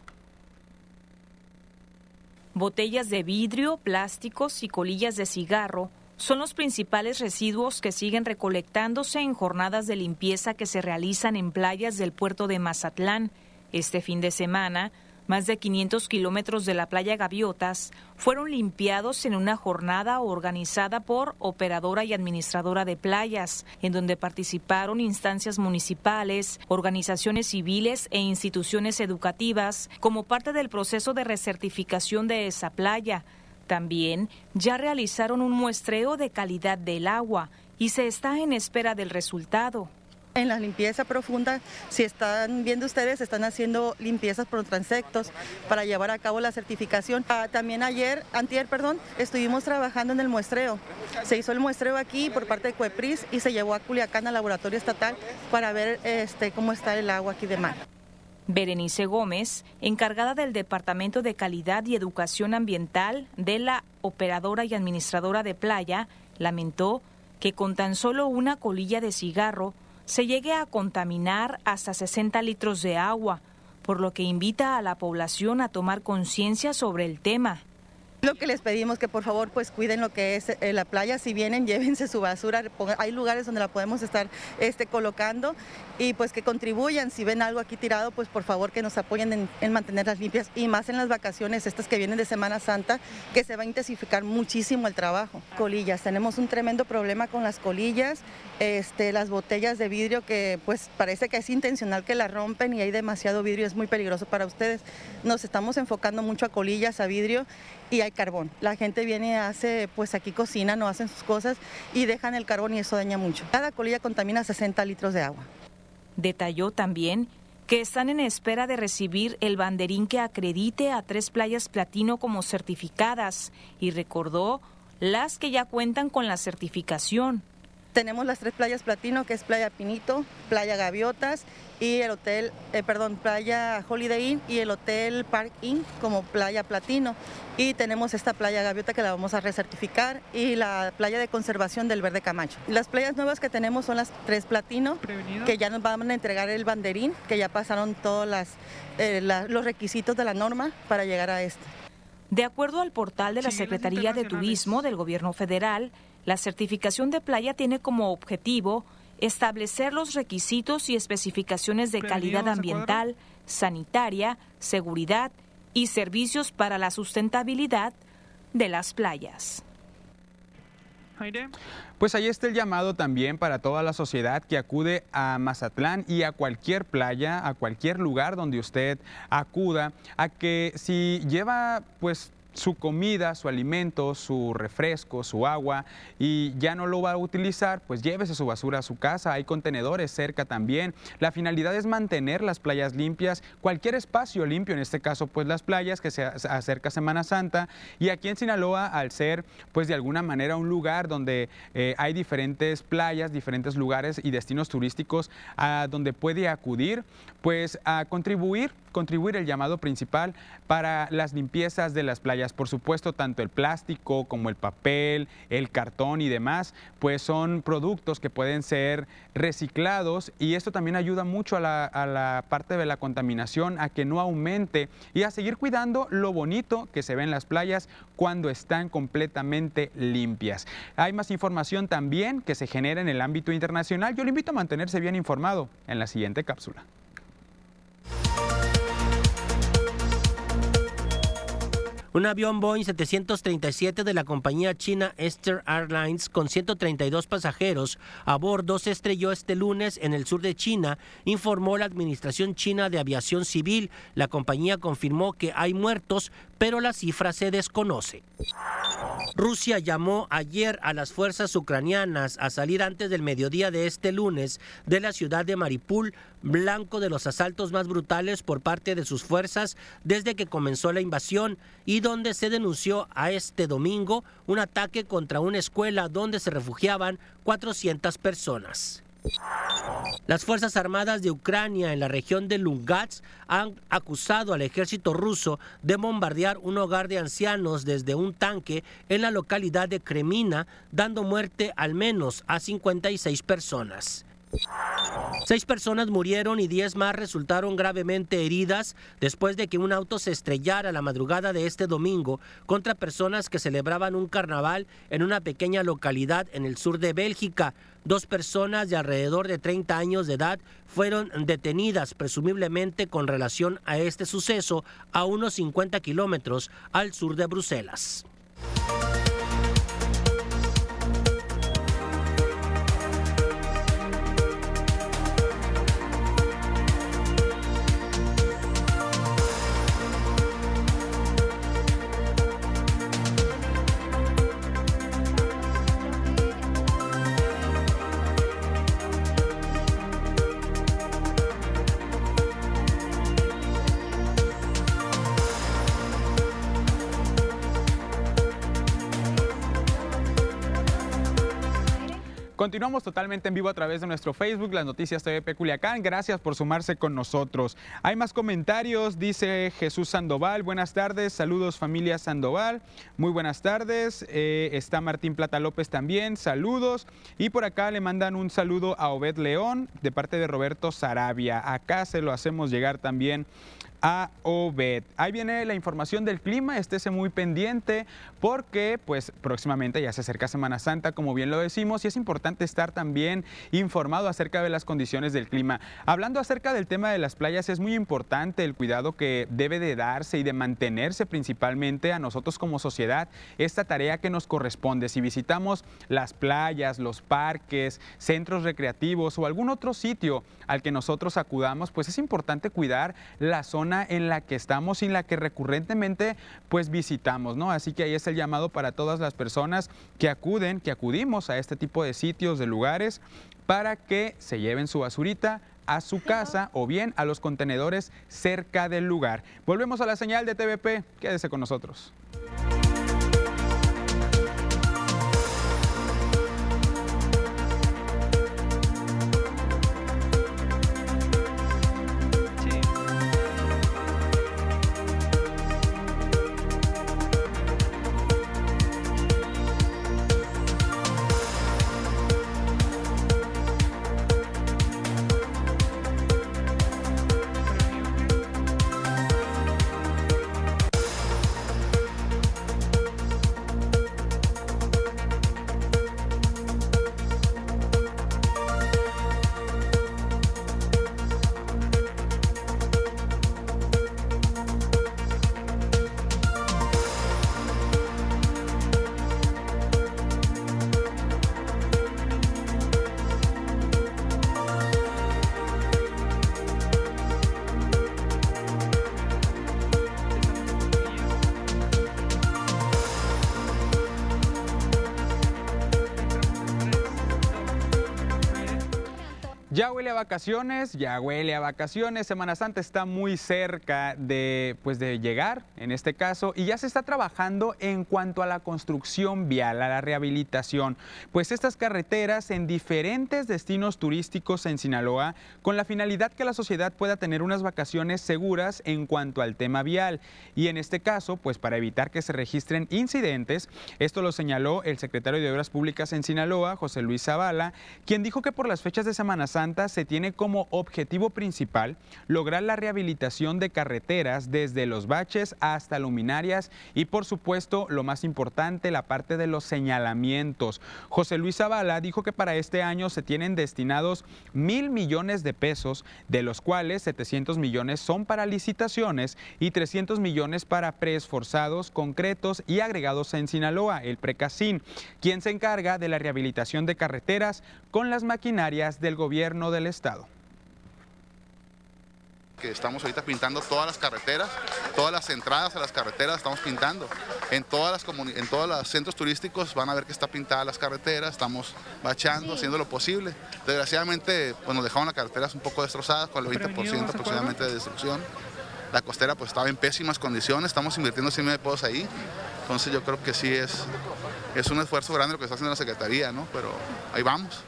Botellas de vidrio, plásticos y colillas de cigarro son los principales residuos que siguen recolectándose en jornadas de limpieza que se realizan en playas del puerto de Mazatlán. Este fin de semana, más de 500 kilómetros de la playa Gaviotas fueron limpiados en una jornada organizada por Operadora y Administradora de Playas, en donde participaron instancias municipales, organizaciones civiles e instituciones educativas como parte del proceso de recertificación de esa playa. También ya realizaron un muestreo de calidad del agua y se está en espera del resultado. En la limpieza profunda, si están viendo ustedes, están haciendo limpiezas por transectos para llevar a cabo la certificación. Ah, también ayer, antier, perdón, estuvimos trabajando en el muestreo. Se hizo el muestreo aquí por parte de Cuepris y se llevó a Culiacán al laboratorio estatal para ver este, cómo está el agua aquí de mar. Berenice Gómez, encargada del Departamento de Calidad y Educación Ambiental de la Operadora y Administradora de Playa, lamentó que con tan solo una colilla de cigarro se llegue a contaminar hasta 60 litros de agua, por lo que invita a la población a tomar conciencia sobre el tema. Lo que les pedimos que por favor pues cuiden lo que es eh, la playa, si vienen llévense su basura, hay lugares donde la podemos estar este, colocando y pues que contribuyan, si ven algo aquí tirado pues por favor que nos apoyen en, en mantenerlas limpias y más en las vacaciones estas que vienen de Semana Santa que se va a intensificar muchísimo el trabajo. Colillas, tenemos un tremendo problema con las colillas, este, las botellas de vidrio que pues parece que es intencional que las rompen y hay demasiado vidrio, es muy peligroso para ustedes. Nos estamos enfocando mucho a colillas, a vidrio y hay carbón. La gente viene, hace, pues aquí cocina, no hacen sus cosas y dejan el carbón y eso daña mucho. Cada colilla contamina 60 litros de agua. Detalló también que están en espera de recibir el banderín que acredite a tres playas platino como certificadas y recordó las que ya cuentan con la certificación. Tenemos las tres playas platino, que es Playa Pinito, Playa Gaviotas y el hotel, eh, perdón, Playa Holiday Inn y el Hotel Park Inn como Playa Platino. Y tenemos esta Playa Gaviota que la vamos a recertificar y la Playa de Conservación del Verde Camacho. Las playas nuevas que tenemos son las tres platino, que ya nos van a entregar el banderín, que ya pasaron todos las, eh, la- los requisitos de la norma para llegar a este. De acuerdo al portal de la Secretaría de Turismo del Gobierno Federal, la certificación de playa tiene como objetivo establecer los requisitos y especificaciones de calidad ambiental, sanitaria, seguridad y servicios para la sustentabilidad de las playas. Pues ahí está el llamado también para toda la sociedad que acude a Mazatlán y a cualquier playa, a cualquier lugar donde usted acuda, a que si lleva pues su comida, su alimento, su refresco, su agua y ya no lo va a utilizar, pues llévese su basura a su casa. Hay contenedores cerca también. La finalidad es mantener las playas limpias, cualquier espacio limpio, en este caso pues las playas que se acerca Semana Santa y aquí en Sinaloa al ser pues de alguna manera un lugar donde eh, hay diferentes playas, diferentes lugares y destinos turísticos a donde puede acudir, pues a contribuir contribuir el llamado principal para las limpiezas de las playas. Por supuesto, tanto el plástico como el papel, el cartón y demás, pues son productos que pueden ser reciclados y esto también ayuda mucho a la, parte de la contaminación, a que no aumente y a seguir cuidando lo bonito que se ve en las playas cuando están completamente limpias. Hay más información también que se genera en el ámbito internacional. Yo le invito a mantenerse bien informado en la siguiente cápsula. Un avión Boeing 737 de la compañía china Eastern Airlines con 132 pasajeros a bordo se estrelló este lunes en el sur de China, informó la Administración China de Aviación Civil. La compañía confirmó que hay muertos, pero la cifra se desconoce. Rusia llamó ayer a las fuerzas ucranianas a salir antes del mediodía de este lunes de la ciudad de Maripul, blanco de los asaltos más brutales por parte de sus fuerzas desde que comenzó la invasión y donde se denunció a este domingo un ataque contra una escuela donde se refugiaban 400 personas. Las Fuerzas Armadas de Ucrania en la región de Lungatsk han acusado al ejército ruso de bombardear un hogar de ancianos desde un tanque en la localidad de Kremina, dando muerte al menos a 56 personas. Seis personas murieron y diez más resultaron gravemente heridas después de que un auto se estrellara la madrugada de este domingo contra personas que celebraban un carnaval en una pequeña localidad en el sur de Bélgica. Dos personas de alrededor de 30 años de edad fueron detenidas presumiblemente con relación a este suceso a unos 50 kilómetros al sur de Bruselas. Continuamos totalmente en vivo a través de nuestro Facebook, las noticias TVP Culiacán. Gracias por sumarse con nosotros. Hay más comentarios, dice Jesús Sandoval. Buenas tardes, saludos familia Sandoval. Muy buenas tardes. Eh, está Martín Plata López también, saludos. Y por acá le mandan un saludo a Obed León de parte de Roberto Sarabia. Acá se lo hacemos llegar también a Obed. Ahí viene la información del clima, estése muy pendiente porque pues próximamente ya se acerca Semana Santa, como bien lo decimos, y es importante estar también informado acerca de las condiciones del clima. Hablando acerca del tema de las playas, es muy importante el cuidado que debe de darse y de mantenerse principalmente a nosotros como sociedad esta tarea que nos corresponde. Si visitamos las playas, los parques, centros recreativos o algún otro sitio al que nosotros acudamos, pues es importante cuidar la zona en la que estamos y en la que recurrentemente pues visitamos, ¿no? Así que ahí es el llamado para todas las personas que acuden, que acudimos a este tipo de sitios, de lugares, para que se lleven su basurita a su casa o bien a los contenedores cerca del lugar. Volvemos a la señal de TVP, quédese con nosotros. Ya huele a vacaciones, ya huele a vacaciones. Semana Santa está muy cerca de, pues, de llegar, en este caso, y ya se está trabajando en cuanto a la construcción vial, a la rehabilitación. Pues estas carreteras en diferentes destinos turísticos en Sinaloa, con la finalidad que la sociedad pueda tener unas vacaciones seguras en cuanto al tema vial. Y en este caso, pues para evitar que se registren incidentes, esto lo señaló el secretario de Obras Públicas en Sinaloa, José Luis Zavala, quien dijo que por las fechas de Semana Santa, se tiene como objetivo principal lograr la rehabilitación de carreteras desde los baches hasta luminarias y por supuesto lo más importante la parte de los señalamientos. José Luis Zavala dijo que para este año se tienen destinados mil millones de pesos, de los cuales 700 millones son para licitaciones y 300 millones para preesforzados concretos y agregados en Sinaloa, el Precasín, quien se encarga de la rehabilitación de carreteras con las maquinarias del gobierno del Estado que estamos ahorita pintando todas las carreteras, todas las entradas a las carreteras estamos pintando. En todas las en todos los centros turísticos van a ver que está pintada las carreteras, estamos bachando, haciendo lo posible. Desgraciadamente pues nos dejaron las carreteras un poco destrozadas, con el 20% aproximadamente de destrucción. La costera pues estaba en pésimas condiciones, estamos invirtiendo 100 mil pesos ahí. Entonces yo creo que sí es, es un esfuerzo grande lo que está haciendo la Secretaría, ¿no? Pero ahí vamos.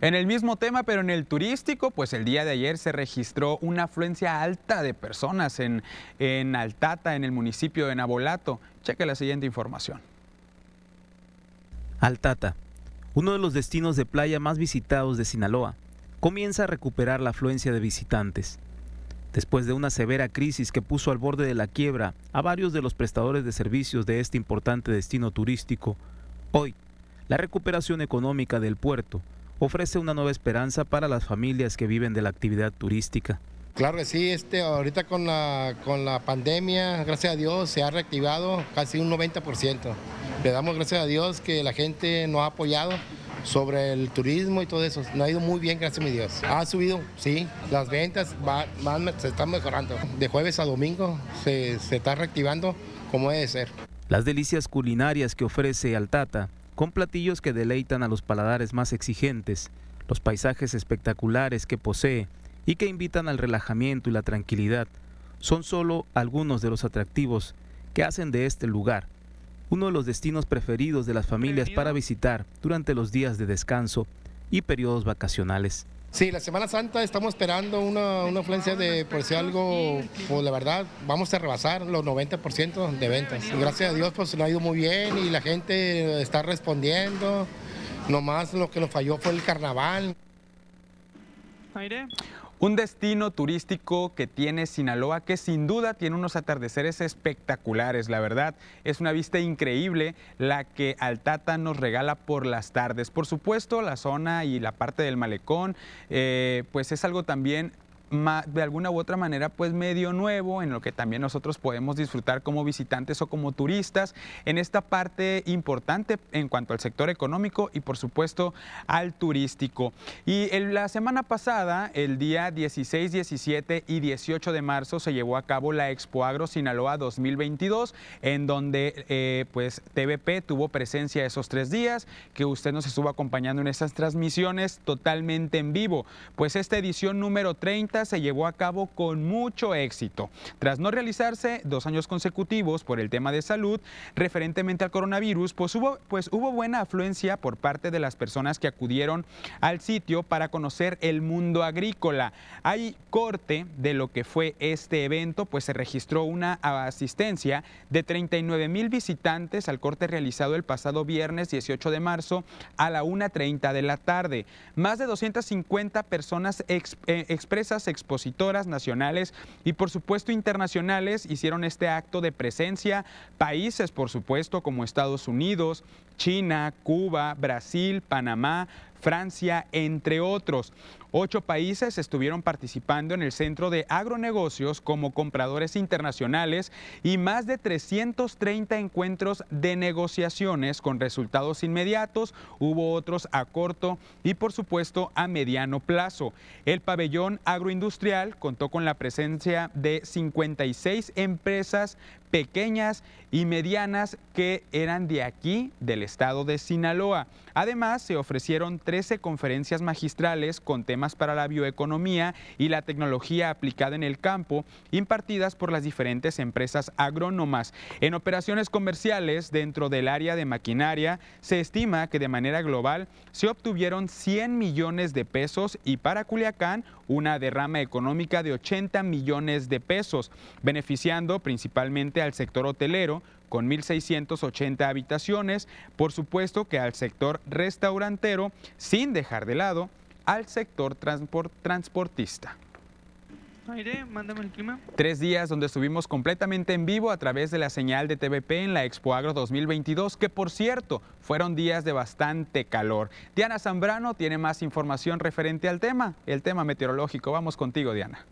En el mismo tema, pero en el turístico, pues el día de ayer se registró una afluencia alta de personas en, en Altata, en el municipio de Nabolato. Cheque la siguiente información. Altata, uno de los destinos de playa más visitados de Sinaloa, comienza a recuperar la afluencia de visitantes. Después de una severa crisis que puso al borde de la quiebra a varios de los prestadores de servicios de este importante destino turístico, hoy la recuperación económica del puerto ofrece una nueva esperanza para las familias que viven de la actividad turística. Claro que sí, este, ahorita con la, con la pandemia, gracias a Dios, se ha reactivado casi un 90%. Le damos gracias a Dios que la gente nos ha apoyado sobre el turismo y todo eso. Nos ha ido muy bien, gracias a mi Dios. Ha subido, sí, las ventas van, se están mejorando. De jueves a domingo se, se está reactivando como debe ser. Las delicias culinarias que ofrece Altata con platillos que deleitan a los paladares más exigentes, los paisajes espectaculares que posee y que invitan al relajamiento y la tranquilidad, son solo algunos de los atractivos que hacen de este lugar uno de los destinos preferidos de las familias para visitar durante los días de descanso y periodos vacacionales. Sí, la Semana Santa estamos esperando una, una afluencia de, por si algo, pues la verdad, vamos a rebasar los 90% de ventas. Gracias a Dios, pues nos ha ido muy bien y la gente está respondiendo. Nomás lo que nos falló fue el carnaval. Un destino turístico que tiene Sinaloa que sin duda tiene unos atardeceres espectaculares, la verdad. Es una vista increíble la que Altata nos regala por las tardes. Por supuesto, la zona y la parte del malecón, eh, pues es algo también de alguna u otra manera pues medio nuevo en lo que también nosotros podemos disfrutar como visitantes o como turistas en esta parte importante en cuanto al sector económico y por supuesto al turístico. Y la semana pasada, el día 16, 17 y 18 de marzo se llevó a cabo la Expo Agro Sinaloa 2022 en donde eh, pues TVP tuvo presencia esos tres días que usted nos estuvo acompañando en estas transmisiones totalmente en vivo. Pues esta edición número 30 se llevó a cabo con mucho éxito. Tras no realizarse dos años consecutivos por el tema de salud referentemente al coronavirus, pues hubo, pues hubo buena afluencia por parte de las personas que acudieron al sitio para conocer el mundo agrícola. Hay corte de lo que fue este evento, pues se registró una asistencia de 39 mil visitantes al corte realizado el pasado viernes 18 de marzo a la 1.30 de la tarde. Más de 250 personas eh, expresas expositoras nacionales y por supuesto internacionales hicieron este acto de presencia. Países, por supuesto, como Estados Unidos, China, Cuba, Brasil, Panamá, Francia, entre otros. Ocho países estuvieron participando en el Centro de Agronegocios como compradores internacionales y más de 330 encuentros de negociaciones con resultados inmediatos. Hubo otros a corto y por supuesto a mediano plazo. El pabellón agroindustrial contó con la presencia de 56 empresas pequeñas y medianas que eran de aquí, del estado de Sinaloa. Además, se ofrecieron 13 conferencias magistrales con temas para la bioeconomía y la tecnología aplicada en el campo, impartidas por las diferentes empresas agrónomas. En operaciones comerciales dentro del área de maquinaria, se estima que de manera global se obtuvieron 100 millones de pesos y para Culiacán una derrama económica de 80 millones de pesos, beneficiando principalmente al sector hotelero, con 1.680 habitaciones, por supuesto que al sector restaurantero, sin dejar de lado al sector transportista. Aire, mándame el clima. Tres días donde estuvimos completamente en vivo a través de la señal de TVP en la Expo Agro 2022, que por cierto fueron días de bastante calor. Diana Zambrano tiene más información referente al tema, el tema meteorológico. Vamos contigo, Diana.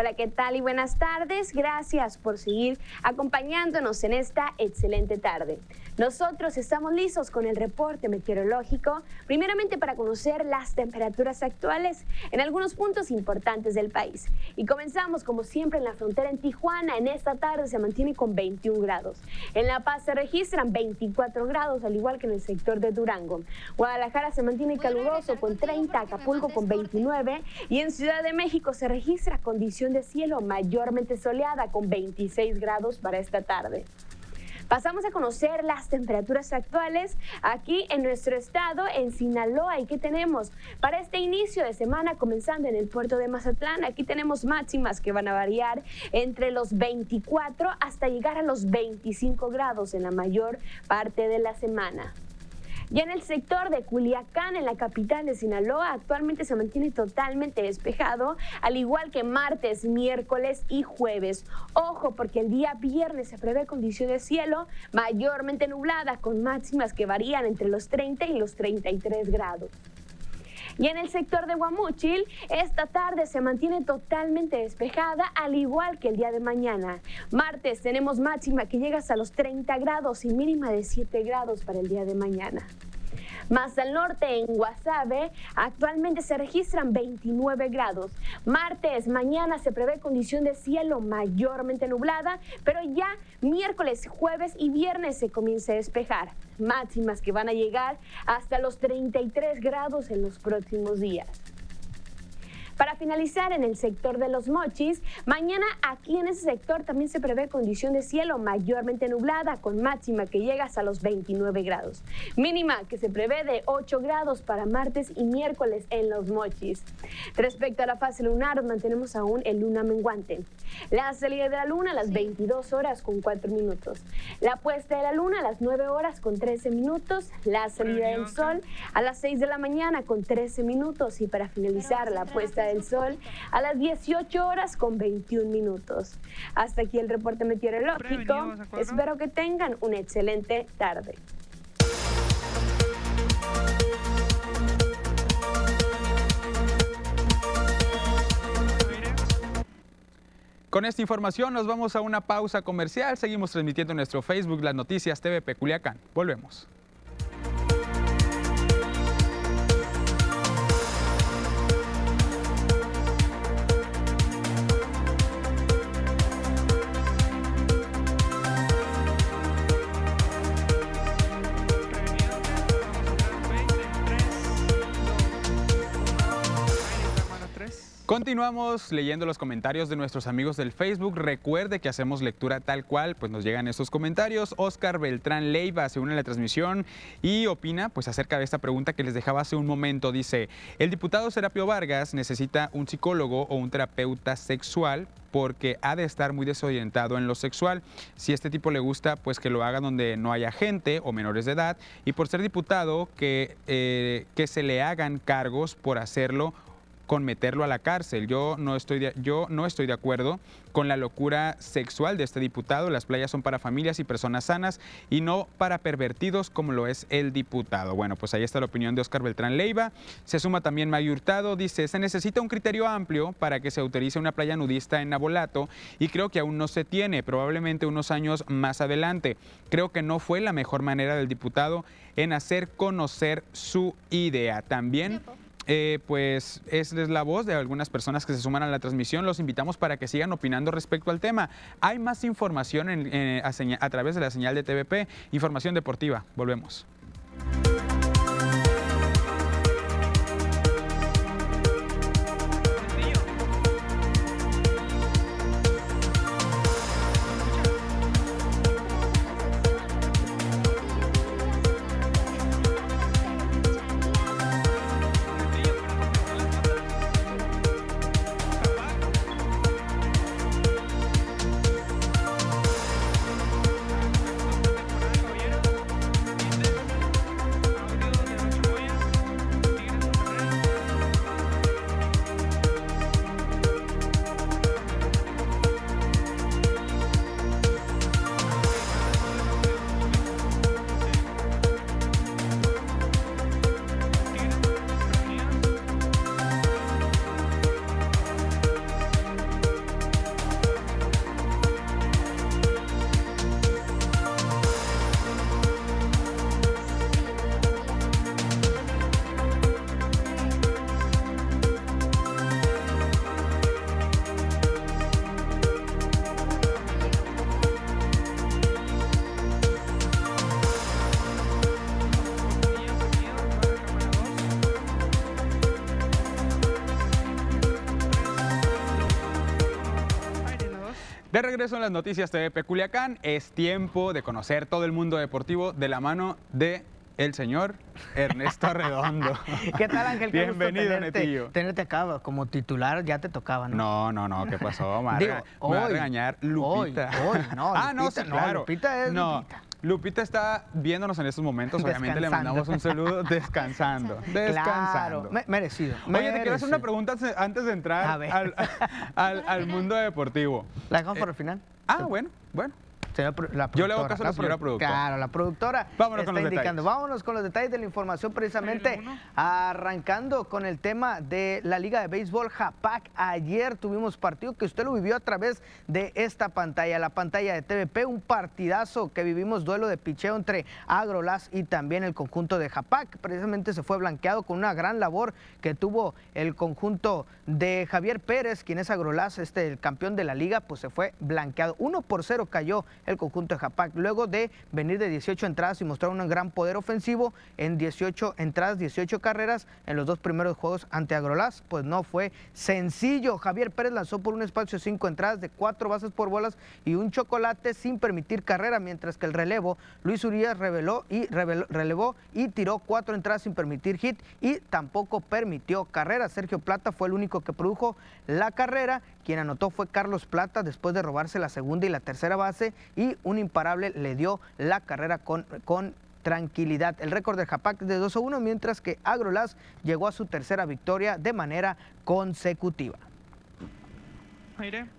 Hola, ¿qué tal y buenas tardes? Gracias por seguir acompañándonos en esta excelente tarde. Nosotros estamos listos con el reporte meteorológico, primeramente para conocer las temperaturas actuales en algunos puntos importantes del país. Y comenzamos como siempre en la frontera en Tijuana, en esta tarde se mantiene con 21 grados. En La Paz se registran 24 grados, al igual que en el sector de Durango. Guadalajara se mantiene caluroso con 30, Acapulco con 29 y en Ciudad de México se registra de cielo mayormente soleada con 26 grados para esta tarde. Pasamos a conocer las temperaturas actuales aquí en nuestro estado, en Sinaloa. ¿Y qué tenemos? Para este inicio de semana, comenzando en el puerto de Mazatlán, aquí tenemos máximas que van a variar entre los 24 hasta llegar a los 25 grados en la mayor parte de la semana. Ya en el sector de Culiacán, en la capital de Sinaloa, actualmente se mantiene totalmente despejado, al igual que martes, miércoles y jueves. Ojo, porque el día viernes se prevé condición de cielo mayormente nublada, con máximas que varían entre los 30 y los 33 grados. Y en el sector de Guamúchil, esta tarde se mantiene totalmente despejada, al igual que el día de mañana. Martes tenemos máxima que llega hasta los 30 grados y mínima de 7 grados para el día de mañana. Más al norte, en Guasave, actualmente se registran 29 grados. Martes, mañana se prevé condición de cielo mayormente nublada, pero ya miércoles, jueves y viernes se comienza a despejar. Máximas que van a llegar hasta los 33 grados en los próximos días. Para finalizar, en el sector de los mochis, mañana aquí en ese sector también se prevé condición de cielo mayormente nublada con máxima que llega hasta los 29 grados. Mínima que se prevé de 8 grados para martes y miércoles en los mochis. Respecto a la fase lunar, mantenemos aún el luna menguante. La salida de la luna a las 22 horas con 4 minutos. La puesta de la luna a las 9 horas con 13 minutos. La salida del sol a las 6 de la mañana con 13 minutos. Y para finalizar, la puesta del sol a las 18 horas con 21 minutos. Hasta aquí el reporte meteorológico. Espero que tengan una excelente tarde. Con esta información nos vamos a una pausa comercial. Seguimos transmitiendo en nuestro Facebook las noticias TV Peculiacán. Volvemos. Continuamos leyendo los comentarios de nuestros amigos del Facebook. Recuerde que hacemos lectura tal cual, pues nos llegan estos comentarios. Oscar Beltrán Leiva se une a la transmisión y opina pues acerca de esta pregunta que les dejaba hace un momento. Dice, el diputado Serapio Vargas necesita un psicólogo o un terapeuta sexual porque ha de estar muy desorientado en lo sexual. Si este tipo le gusta, pues que lo haga donde no haya gente o menores de edad. Y por ser diputado, que, eh, que se le hagan cargos por hacerlo con meterlo a la cárcel. Yo no estoy de, yo no estoy de acuerdo con la locura sexual de este diputado. Las playas son para familias y personas sanas y no para pervertidos como lo es el diputado. Bueno, pues ahí está la opinión de Oscar Beltrán Leiva. Se suma también Mayo Hurtado. Dice, se necesita un criterio amplio para que se autorice una playa nudista en Nabolato y creo que aún no se tiene, probablemente unos años más adelante. Creo que no fue la mejor manera del diputado en hacer conocer su idea. También eh, pues es, es la voz de algunas personas que se suman a la transmisión. Los invitamos para que sigan opinando respecto al tema. Hay más información eh, a, a través de la señal de TVP, información deportiva. Volvemos. Regreso en las noticias TVP Culiacán, es tiempo de conocer todo el mundo deportivo de la mano de el señor Ernesto Redondo. ¿Qué tal, Ángel? Qué Bienvenido, tenerte, Netillo. Tenerte acá como titular, ya te tocaba, ¿no? No, no, no, ¿qué pasó? Me va a Digo, rega- me va a hoy, regañar Lupita. hoy, hoy, no, ah, no, sí, no, claro. Lupita es No, Lupita. Lupita está viéndonos en estos momentos. Obviamente le mandamos un saludo descansando. Descansando. Claro, me- merecido. Oye, te quiero hacer una pregunta antes- de entrar al, al- al mundo deportivo. ¿La dejamos para el final? Ah, bueno, bueno. Señora pro- la Yo le hago caso a la señora produ- productora. Claro, la productora Vámonos está con los indicando. detalles. Vámonos con los detalles de la información precisamente arrancando con el tema de la Liga de Béisbol Japac. Ayer tuvimos partido que usted lo vivió a través de esta pantalla, la pantalla de TVP, un partidazo que vivimos duelo de picheo entre Agrolas y también el conjunto de Japac. Precisamente se fue blanqueado con una gran labor que tuvo el conjunto de Javier Pérez, quien es Agrolas, este el campeón de la liga, pues se fue blanqueado. 1 por 0 cayó el conjunto de Japac luego de venir de 18 entradas y mostrar un gran poder ofensivo en 18 entradas, 18 carreras en los dos primeros juegos ante Agrolas, pues no fue sencillo. Javier Pérez lanzó por un espacio de 5 entradas de 4 bases por bolas y un chocolate sin permitir carrera, mientras que el relevo Luis Urias reveló y reveló- relevó y tiró 4 entradas sin permitir hit y tampoco permitió carrera. Sergio Plata fue el único que produjo la carrera. Quien anotó fue Carlos Plata después de robarse la segunda y la tercera base y un imparable le dio la carrera con, con tranquilidad. El récord de Japac es de 2 a 1, mientras que Agrolas llegó a su tercera victoria de manera consecutiva.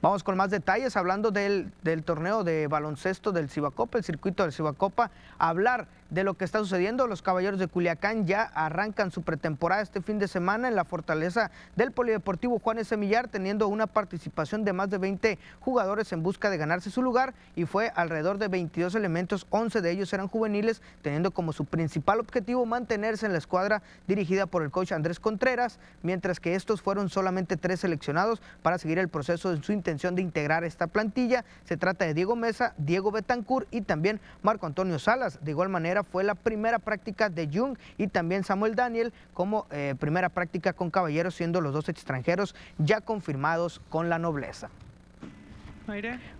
Vamos con más detalles, hablando del, del torneo de baloncesto del Cibacopa, el circuito del Cibacopa, hablar de lo que está sucediendo. Los Caballeros de Culiacán ya arrancan su pretemporada este fin de semana en la fortaleza del Polideportivo Juan S. Millar, teniendo una participación de más de 20 jugadores en busca de ganarse su lugar y fue alrededor de 22 elementos, 11 de ellos eran juveniles, teniendo como su principal objetivo mantenerse en la escuadra dirigida por el coach Andrés Contreras, mientras que estos fueron solamente tres seleccionados para seguir el proceso en su intención de integrar esta plantilla. Se trata de Diego Mesa, Diego Betancourt y también Marco Antonio Salas. De igual manera fue la primera práctica de Jung y también Samuel Daniel como eh, primera práctica con Caballeros, siendo los dos extranjeros ya confirmados con la nobleza.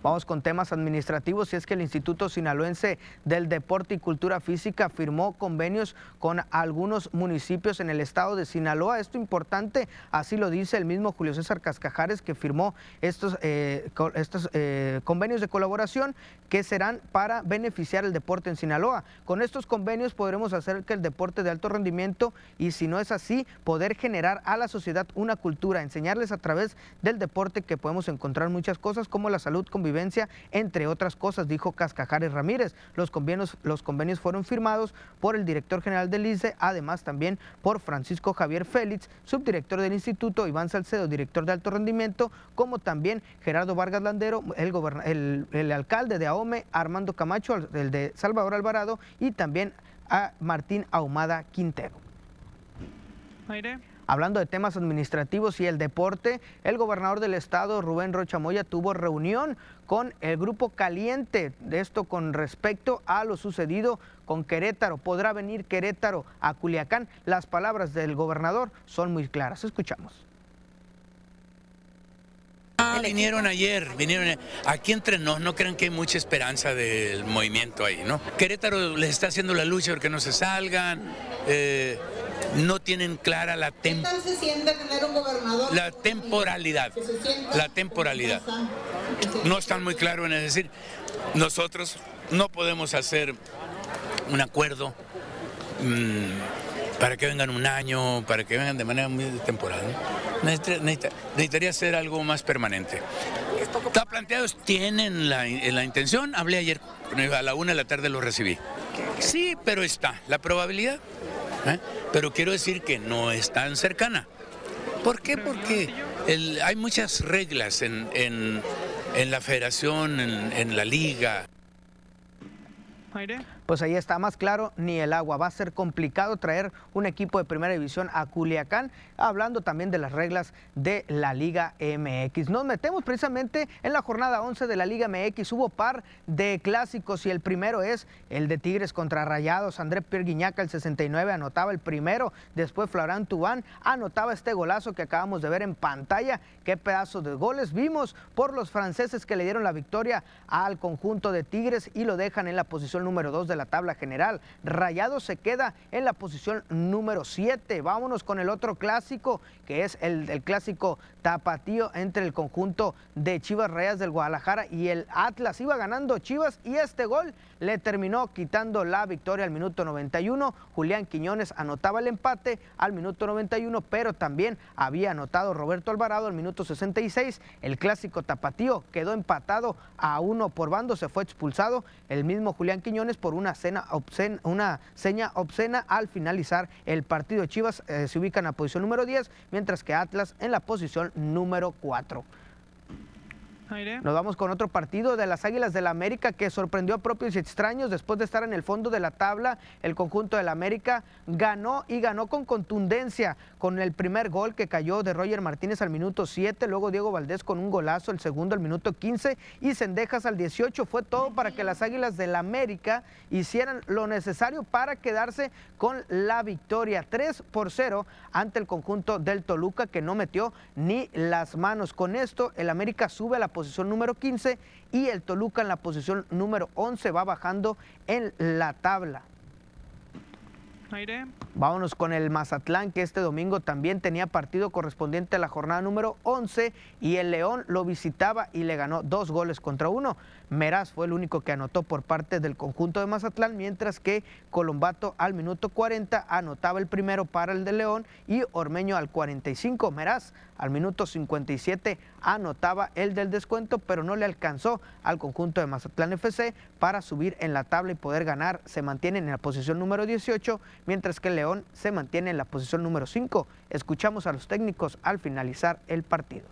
Vamos con temas administrativos y es que el Instituto Sinaloense del Deporte y Cultura Física firmó convenios con algunos municipios en el estado de Sinaloa. Esto importante, así lo dice el mismo Julio César Cascajares que firmó estos, eh, estos eh, convenios de colaboración que serán para beneficiar el deporte en Sinaloa. Con estos convenios podremos hacer que el deporte de alto rendimiento y si no es así, poder generar a la sociedad una cultura, enseñarles a través del deporte que podemos encontrar muchas cosas como la salud, convivencia, entre otras cosas, dijo Cascajares Ramírez. Los convenios, fueron firmados por el director general del ICE, además también por Francisco Javier Félix, subdirector del instituto, Iván Salcedo, director de alto rendimiento, como también Gerardo Vargas Landero, el, el alcalde de AOME, Armando Camacho, el de Salvador Alvarado, y también a Martín Ahumada Quintero. Hablando de temas administrativos y el deporte, el gobernador del estado, Rubén Rocha Moya, tuvo reunión con el grupo caliente de esto con respecto a lo sucedido con Querétaro. ¿Podrá venir Querétaro a Culiacán? Las palabras del gobernador son muy claras. Escuchamos. Ah, vinieron ayer, vinieron aquí entre nos, no crean que hay mucha esperanza del movimiento ahí, ¿no? Querétaro les está haciendo la lucha porque no se salgan. Eh, no tienen clara la, la temporalidad. La temporalidad. No están muy claros en decir, nosotros no podemos hacer un acuerdo mm, para que vengan un año, para que vengan de manera muy temporal. necesitaría ser algo más permanente. Está planteado, tienen la, la intención, hablé ayer, a la una de la tarde lo recibí. Sí, pero está. La probabilidad ¿eh? Pero quiero decir que no es tan cercana. ¿Por qué? Porque hay muchas reglas en, la federación, en la liga. Pues ahí está más claro, ni el agua. Va a ser complicado traer un equipo de primera división a Culiacán, hablando también de las reglas de la Liga MX. Nos metemos precisamente en la jornada 11 de la Liga MX. Hubo par de clásicos y el primero es el de Tigres contra Rayados. André Pierguiñaca, el 69, anotaba el primero. Después Florán Tubán anotaba este golazo que acabamos de ver en pantalla. Qué pedazo de goles vimos por los franceses que le dieron la victoria al conjunto de Tigres y lo dejan en la posición número 2 de la tabla general. Rayado se queda en la posición número 7. Vámonos con el otro clásico, que es el, clásico tapatío entre el conjunto de Chivas Rayas del Guadalajara y el Atlas. Iba ganando Chivas y este gol le terminó quitando la victoria al minuto 91. Julián Quiñones anotaba el empate al minuto 91, pero también había anotado Roberto Alvarado al minuto 66. El clásico tapatío quedó empatado a uno por bando, se fue expulsado el mismo Julián Quiñones por una, cena una seña obscena al finalizar el partido. Chivas eh, se ubica en la posición número 10, mientras que Atlas en la posición número 4. Nos vamos con otro partido de las Águilas del la América que sorprendió a propios y extraños después de estar en el fondo de la tabla. El conjunto del América ganó y ganó con contundencia con el primer gol que cayó de Roger Martínez al minuto 7, luego Diego Valdés con un golazo el segundo al minuto 15 y Cendejas al 18. Fue todo para que las Águilas del la América hicieran lo necesario para quedarse con la victoria 3 por 0 ante el conjunto del Toluca que no metió ni las manos. Con esto el América sube a la posición número 15 y el Toluca en la posición número 11 va bajando en la tabla. Vámonos con el Mazatlán, que este domingo también tenía partido correspondiente a la jornada número 11 y el León lo visitaba y le ganó dos goles contra uno. Meraz fue el único que anotó por parte del conjunto de Mazatlán, mientras que Colombato al minuto 40 anotaba el primero para el de León y Ormeño al 45. Meraz al minuto 57 anotaba el del descuento, pero no le alcanzó al conjunto de Mazatlán FC para subir en la tabla y poder ganar. Se mantiene en la posición número 18, mientras que León se mantiene en la posición número 5. Escuchamos a los técnicos al finalizar el partido.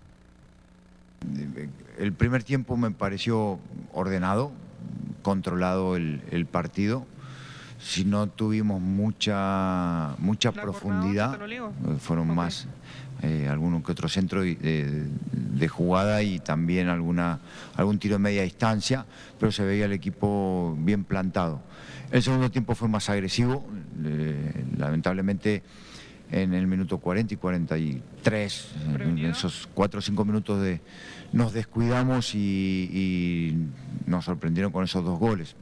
El primer tiempo me pareció ordenado, controlado el, partido. Si no tuvimos mucha mucha profundidad, eh, fueron más eh, algún que otro centro de, jugada y también alguna algún tiro de media distancia, pero se veía el equipo bien plantado. El segundo tiempo fue más agresivo, lamentablemente en el minuto 40 y 43. En esos 4 o 5 minutos de, nos descuidamos y, y nos sorprendieron con esos dos goles.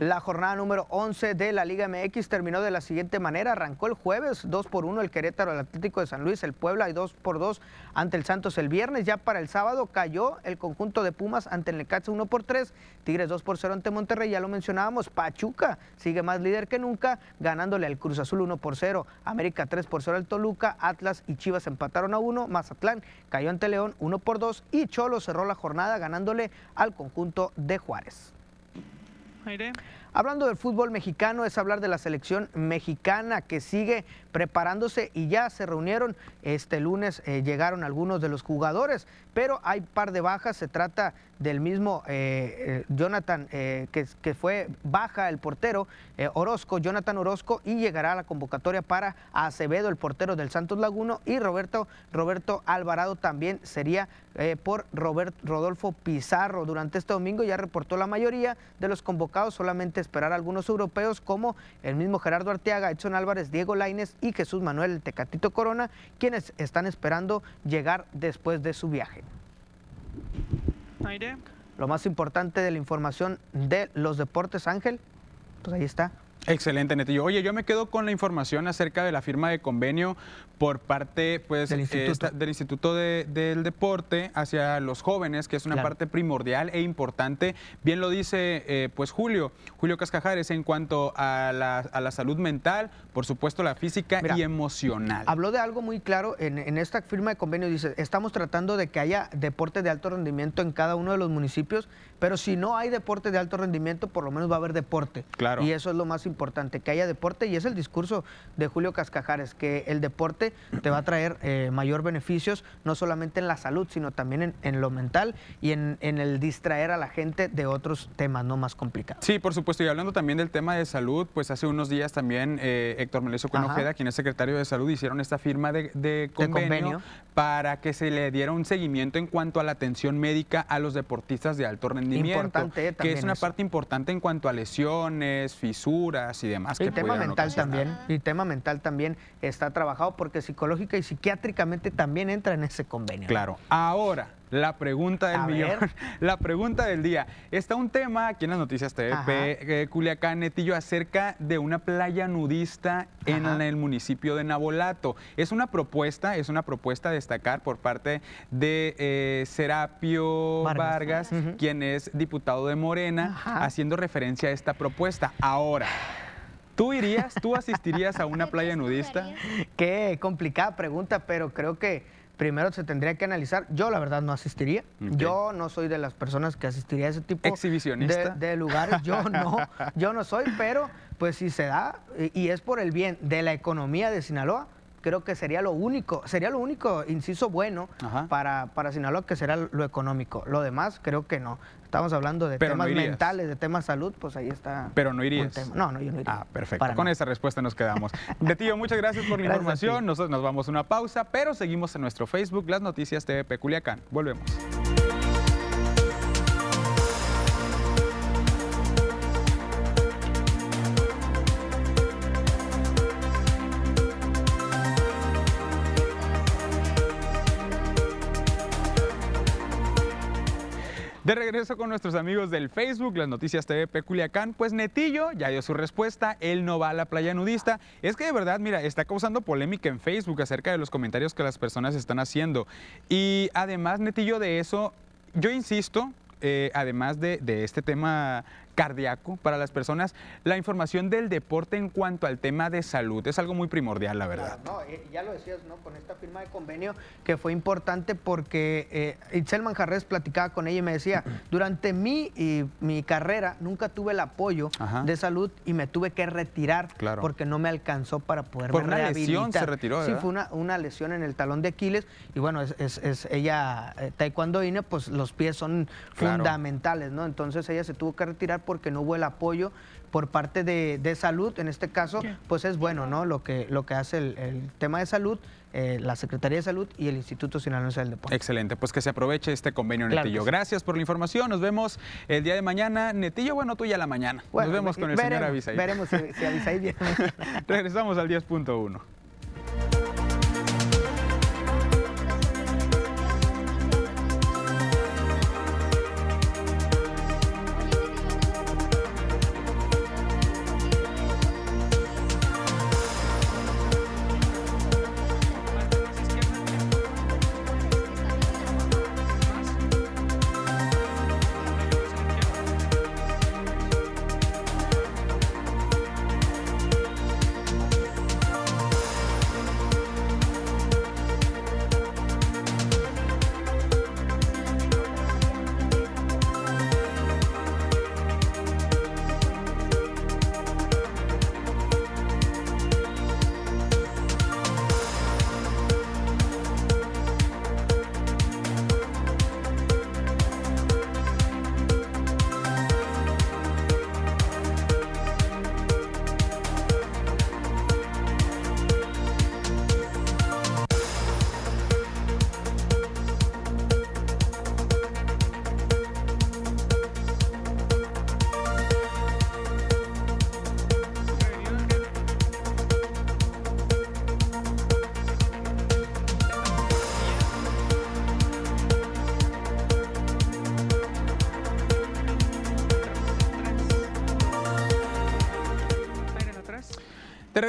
La jornada número 11 de la Liga MX terminó de la siguiente manera. Arrancó el jueves 2 por 1 el Querétaro, el Atlético de San Luis, el Puebla y 2 por 2 ante el Santos el viernes. Ya para el sábado cayó el conjunto de Pumas ante el Necaxa 1 por 3, Tigres 2 por 0 ante Monterrey, ya lo mencionábamos. Pachuca sigue más líder que nunca, ganándole al Cruz Azul 1 por 0. América 3 por 0 al Toluca, Atlas y Chivas empataron a 1, Mazatlán cayó ante León 1 por 2 y Cholo cerró la jornada ganándole al conjunto de Juárez. Hablando del fútbol mexicano, es hablar de la selección mexicana que sigue preparándose y ya se reunieron. Este lunes eh, llegaron algunos de los jugadores, pero hay par de bajas. Se trata del mismo eh, eh, Jonathan, que, que, fue baja el portero, Orozco, Jonathan Orozco, y llegará a la convocatoria para Acevedo, el portero del Santos Laguno, y Roberto, Roberto Alvarado también sería por Robert, Rodolfo Pizarro. Durante este domingo ya reportó la mayoría de los convocados, solamente esperar a algunos europeos como el mismo Gerardo Arteaga, Edson Álvarez, Diego Laines y Jesús Manuel Tecatito Corona, quienes están esperando llegar después de su viaje. Lo más importante de la información de los deportes, Ángel, pues ahí está. Excelente, Netillo. Oye, yo me quedo con la información acerca de la firma de convenio por parte pues, del Instituto, del Deporte hacia los jóvenes, que es una parte primordial e importante. Bien lo dice eh, pues Julio, Julio Cascajares, en cuanto a la, salud mental, por supuesto la física y emocional. Habló de algo muy claro en, en esta firma de convenio, dice, estamos tratando de que haya deporte de alto rendimiento en cada uno de los municipios, pero si no hay deporte de alto rendimiento, por lo menos va a haber deporte. Claro. Y eso es lo más importante, que haya deporte, y es el discurso de Julio Cascajares, que el deporte te va a traer eh, mayor beneficios, no solamente en la salud, sino también en, lo mental y en, el distraer a la gente de otros temas no más complicados. Sí, por supuesto, y hablando también del tema de salud, pues hace unos días también eh, Héctor Meleso Conojeda, quien es secretario de salud, hicieron esta firma de, convenio, para que se le diera un seguimiento en cuanto a la atención médica a los deportistas de alto rendimiento, importante, que es una parte importante en cuanto a lesiones, fisuras y demás. Y tema mental también, y tema mental también está trabajado porque psicológica y psiquiátricamente también entra en ese convenio. Claro. Ahora, la pregunta del millón, la pregunta del día. Está un tema aquí en las noticias TVP, eh, Culiacán, Netillo, acerca de una playa nudista en el municipio de Nabolato. Es una propuesta, es una propuesta a destacar por parte de eh, Serapio Vargas, quien es diputado de Morena, haciendo referencia a esta propuesta. Ahora, ¿Tú irías, tú asistirías a una playa nudista? Qué complicada pregunta, pero creo que primero se tendría que analizar. Yo la verdad no asistiría. Yo no soy de las personas que asistiría a ese tipo De, lugares. Yo no, yo no soy, pero pues si se da y es por el bien de la economía de Sinaloa, creo que sería lo único, sería lo único, inciso bueno para, para Sinaloa, que será lo económico. Lo demás, creo que no. Estamos hablando de temas mentales, de temas salud, pues ahí está. Pero no irías. No, no, yo no iría. Ah, perfecto. Con esa respuesta nos quedamos. De tío, muchas gracias por la información. Nosotros nos vamos a una pausa, pero seguimos en nuestro Facebook, Las Noticias TV Culiacán. Volvemos. De regreso con nuestros amigos del Facebook, las noticias TV Culiacán, pues Netillo ya dio su respuesta, él no va a la playa nudista. Es que de verdad, mira, está causando polémica en Facebook acerca de los comentarios que las personas están haciendo. Y además, Netillo, de eso, yo insisto, eh, además de, de, este tema cardíaco para las personas, la información del deporte en cuanto al tema de salud. Es algo muy primordial, la verdad. no, eh, ya lo decías, ¿no? Con esta firma de convenio que fue importante porque eh, Itzel Manjarres platicaba con ella y me decía, durante mi, y, mi carrera nunca tuve el apoyo de salud y me tuve que retirar porque no me alcanzó para poder Por una lesión se retiró, Sí, fue una, una, lesión en el talón de Aquiles y bueno, es, es, es ella, eh, taekwondoine, pues los pies son fundamentales, ¿no? Entonces ella se tuvo que retirar porque no hubo el apoyo por parte de, de salud, en este caso, pues es bueno, ¿no? Lo que, lo que hace el, el tema de salud, eh, la Secretaría de Salud y el Instituto Sinaloense del Deporte. Excelente, pues que se aproveche este convenio, Claro Netillo. sí. Gracias por la información. Nos vemos el día de mañana. Netillo, bueno, tú ya la mañana. Bueno, Nos vemos con el señor veremos, Avisaí. Veremos si, si Avisaí viene. Regresamos al 10.1.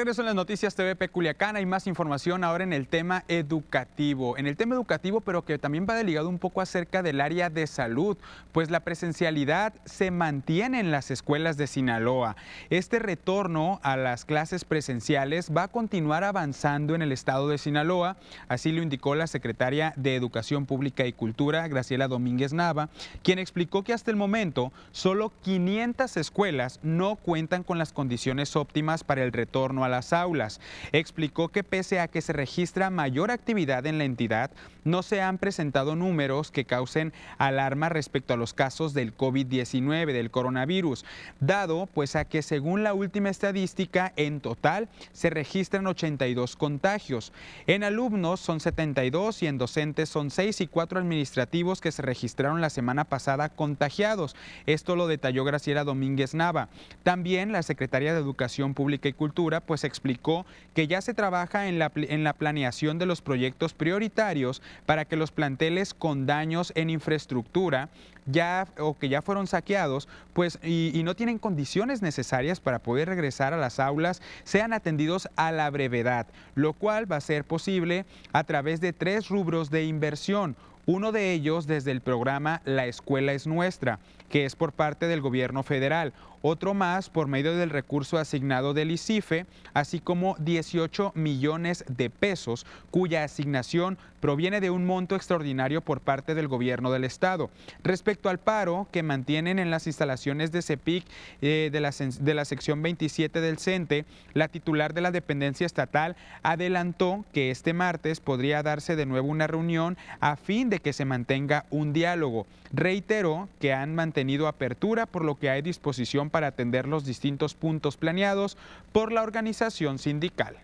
regreso en las noticias TVP Culiacán, hay más información ahora en el tema educativo. En el tema educativo, pero que también va ligado un poco acerca del área de salud, pues la presencialidad se mantiene en las escuelas de Sinaloa. Este retorno a las clases presenciales va a continuar avanzando en el estado de Sinaloa, así lo indicó la secretaria de Educación Pública y Cultura, Graciela Domínguez Nava, quien explicó que hasta el momento solo 500 escuelas no cuentan con las condiciones óptimas para el retorno a las aulas. Explicó que pese a que se registra mayor actividad en la entidad, no se han presentado números que causen alarma respecto a los casos del COVID-19, del coronavirus, dado pues a que según la última estadística, en total se registran 82 contagios. En alumnos son 72 y en docentes son 6 y 4 administrativos que se registraron la semana pasada contagiados. Esto lo detalló Graciela Domínguez Nava. También la secretaria de Educación Pública y Cultura pues explicó que ya se trabaja en la, en la planeación de los proyectos prioritarios para que los planteles con daños en infraestructura ya o que ya fueron saqueados, pues y, y no tienen condiciones necesarias para poder regresar a las aulas, sean atendidos a la brevedad, lo cual va a ser posible a través de tres rubros de inversión. Uno de ellos desde el programa La Escuela es Nuestra, que es por parte del gobierno federal. Otro más por medio del recurso asignado del ICIFE, así como 18 millones de pesos, cuya asignación proviene de un monto extraordinario por parte del gobierno del estado. Respecto al paro que mantienen en las instalaciones de CEPIC eh, de, la, de la sección 27 del CENTE, la titular de la dependencia estatal adelantó que este martes podría darse de nuevo una reunión a fin de que se mantenga un diálogo. Reiteró que han mantenido apertura por lo que hay disposición para atender los distintos puntos planeados por la organización sindical.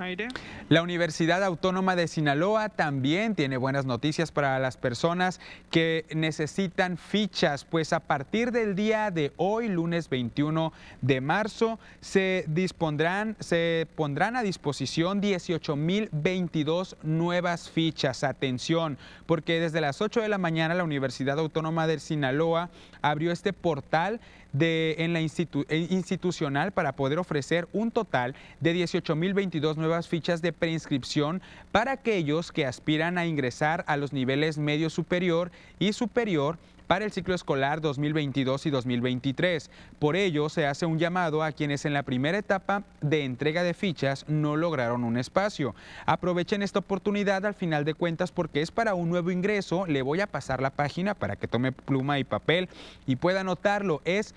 Aire. La Universidad Autónoma de Sinaloa también tiene buenas noticias para las personas que necesitan fichas, pues a partir del día de hoy, lunes 21 de marzo, se dispondrán, se pondrán a disposición 18.022 nuevas fichas. Atención, porque desde las 8 de la mañana la Universidad Autónoma de Sinaloa abrió este portal de, en la institu- eh, institucional para poder ofrecer un total de 18.022 nuevas fichas de preinscripción para aquellos que aspiran a ingresar a los niveles medio superior y superior para el ciclo escolar 2022 y 2023. Por ello, se hace un llamado a quienes en la primera etapa de entrega de fichas no lograron un espacio. Aprovechen esta oportunidad al final de cuentas porque es para un nuevo ingreso. Le voy a pasar la página para que tome pluma y papel y pueda anotarlo. Es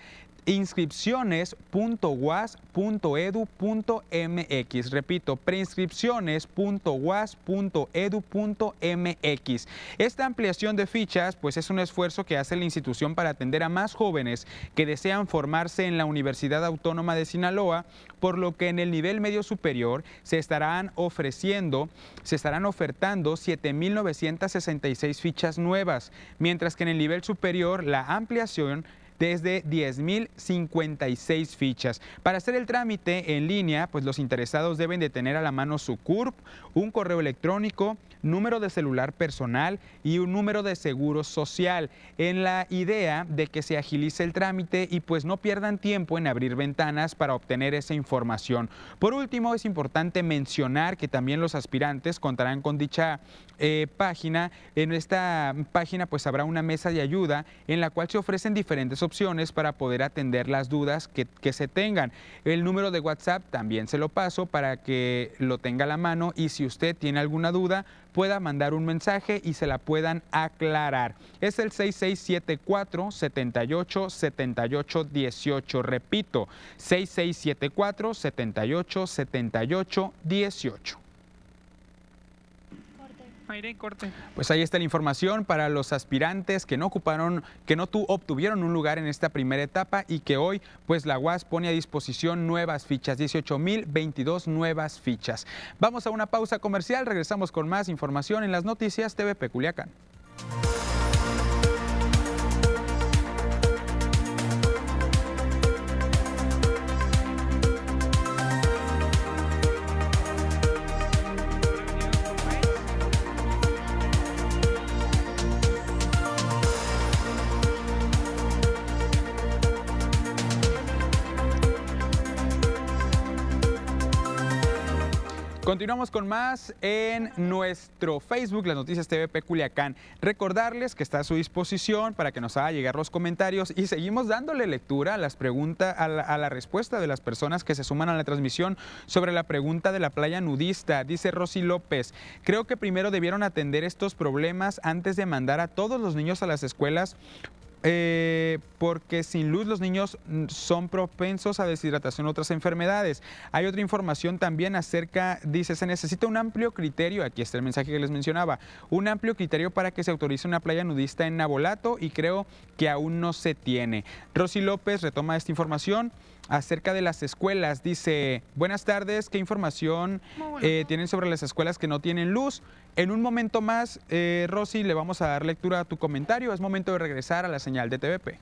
inscripciones.was.edu.mx. Repito, preinscripciones.was.edu.mx. Esta ampliación de fichas pues es un esfuerzo que hace la institución para atender a más jóvenes que desean formarse en la Universidad Autónoma de Sinaloa, por lo que en el nivel medio superior se estarán ofreciendo, se estarán ofertando 7.966 fichas nuevas, mientras que en el nivel superior la ampliación desde 10.056 fichas. Para hacer el trámite en línea, pues los interesados deben de tener a la mano su CURP, un correo electrónico, número de celular personal y un número de seguro social, en la idea de que se agilice el trámite y pues no pierdan tiempo en abrir ventanas para obtener esa información. Por último, es importante mencionar que también los aspirantes contarán con dicha eh, página. En esta página pues habrá una mesa de ayuda en la cual se ofrecen diferentes opciones para poder atender las dudas que, que se tengan. El número de WhatsApp también se lo paso para que lo tenga a la mano y si usted tiene alguna duda pueda mandar un mensaje y se la puedan aclarar. Es el 6674 78 78 18. Repito, 6674 78 78 18. Y corte. Pues ahí está la información para los aspirantes que no ocuparon, que no tu, obtuvieron un lugar en esta primera etapa y que hoy, pues la UAS pone a disposición nuevas fichas, 18.022 nuevas fichas. Vamos a una pausa comercial, regresamos con más información en las noticias TVP Culiacán. Continuamos con más en nuestro Facebook, las noticias TVP Culiacán. Recordarles que está a su disposición para que nos haga llegar los comentarios y seguimos dándole lectura a las preguntas, a la, a la respuesta de las personas que se suman a la transmisión sobre la pregunta de la playa nudista. Dice Rosy López, creo que primero debieron atender estos problemas antes de mandar a todos los niños a las escuelas eh, porque sin luz los niños son propensos a deshidratación u otras enfermedades. Hay otra información también acerca, dice, se necesita un amplio criterio, aquí está el mensaje que les mencionaba, un amplio criterio para que se autorice una playa nudista en Nabolato y creo que aún no se tiene. Rosy López retoma esta información acerca de las escuelas. Dice, buenas tardes, ¿qué información eh, tienen sobre las escuelas que no tienen luz? En un momento más, eh, Rosy, le vamos a dar lectura a tu comentario. Es momento de regresar a la señal de TVP.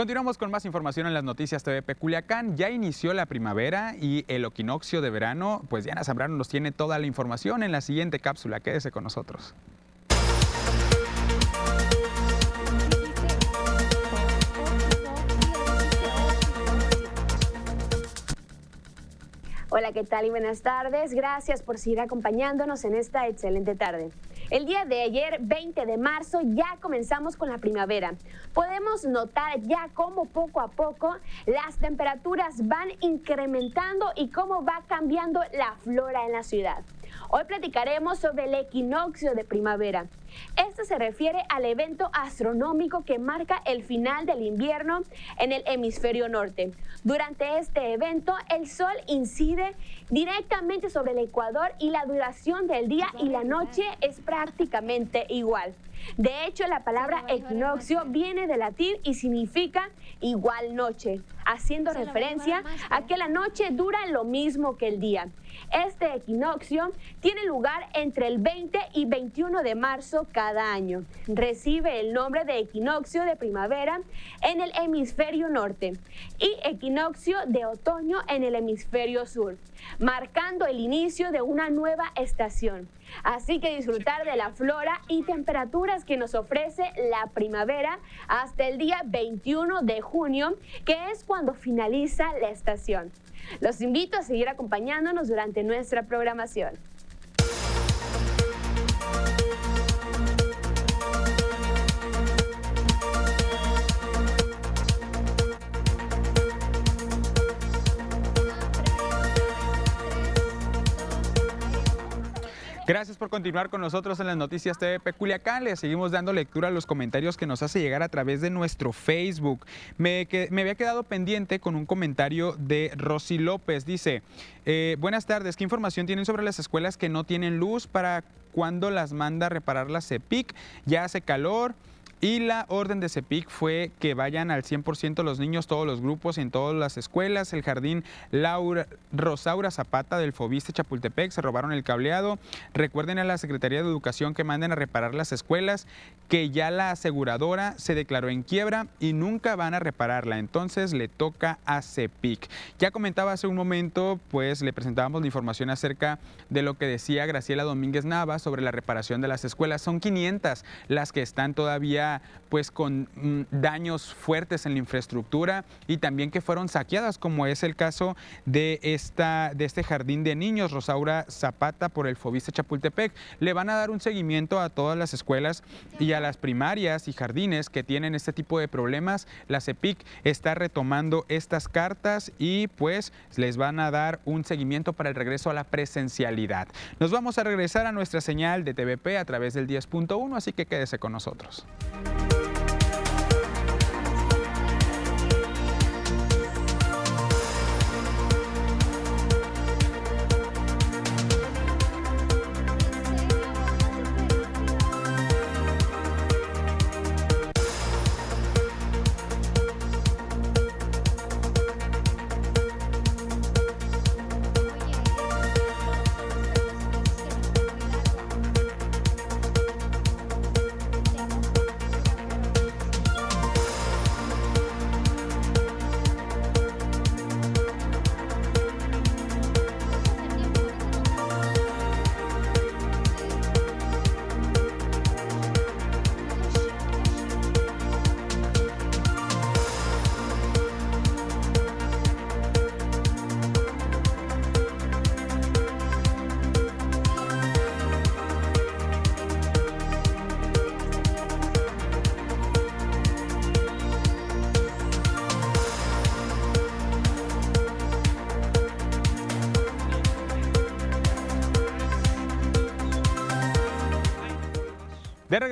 Continuamos con más información en las noticias TVP Culiacán. Ya inició la primavera y el equinoccio de verano. Pues Diana Zambrano nos tiene toda la información en la siguiente cápsula. Quédese con nosotros. Hola, ¿qué tal y buenas tardes? Gracias por seguir acompañándonos en esta excelente tarde. El día de ayer, 20 de marzo, ya comenzamos con la primavera. Podemos notar ya cómo poco a poco las temperaturas van incrementando y cómo va cambiando la flora en la ciudad. Hoy platicaremos sobre el equinoccio de primavera. Este se refiere al evento astronómico que marca el final del invierno en el hemisferio norte. Durante este evento, el Sol incide directamente sobre el Ecuador y la duración del día y la noche es prácticamente igual. De hecho, la palabra equinoccio viene del latín y significa igual noche, haciendo referencia a que la noche dura lo mismo que el día. Este equinoccio tiene lugar entre el 20 y 21 de marzo cada año. Recibe el nombre de equinoccio de primavera en el hemisferio norte y equinoccio de otoño en el hemisferio sur, marcando el inicio de una nueva estación. Así que disfrutar de la flora y temperaturas que nos ofrece la primavera hasta el día 21 de junio, que es cuando finaliza la estación. Los invito a seguir acompañándonos durante nuestra programación. Gracias por continuar con nosotros en las noticias TVP Culiacán. Le seguimos dando lectura a los comentarios que nos hace llegar a través de nuestro Facebook. Me, me había quedado pendiente con un comentario de Rosy López. Dice, eh, buenas tardes, ¿qué información tienen sobre las escuelas que no tienen luz para cuando las manda a reparar la CEPIC? Ya hace calor. Y la orden de CEPIC fue que vayan al 100% los niños, todos los grupos, en todas las escuelas. El jardín Laura, Rosaura Zapata del Fobiste Chapultepec se robaron el cableado. Recuerden a la Secretaría de Educación que manden a reparar las escuelas, que ya la aseguradora se declaró en quiebra y nunca van a repararla. Entonces le toca a CEPIC. Ya comentaba hace un momento, pues le presentábamos la información acerca de lo que decía Graciela Domínguez Nava sobre la reparación de las escuelas. Son 500 las que están todavía pues con mm, daños fuertes en la infraestructura y también que fueron saqueadas, como es el caso de, esta, de este jardín de niños, Rosaura Zapata, por el Fobiste Chapultepec. Le van a dar un seguimiento a todas las escuelas y a las primarias y jardines que tienen este tipo de problemas. La CEPIC está retomando estas cartas y pues les van a dar un seguimiento para el regreso a la presencialidad. Nos vamos a regresar a nuestra señal de TVP a través del 10.1, así que quédese con nosotros. Thank you.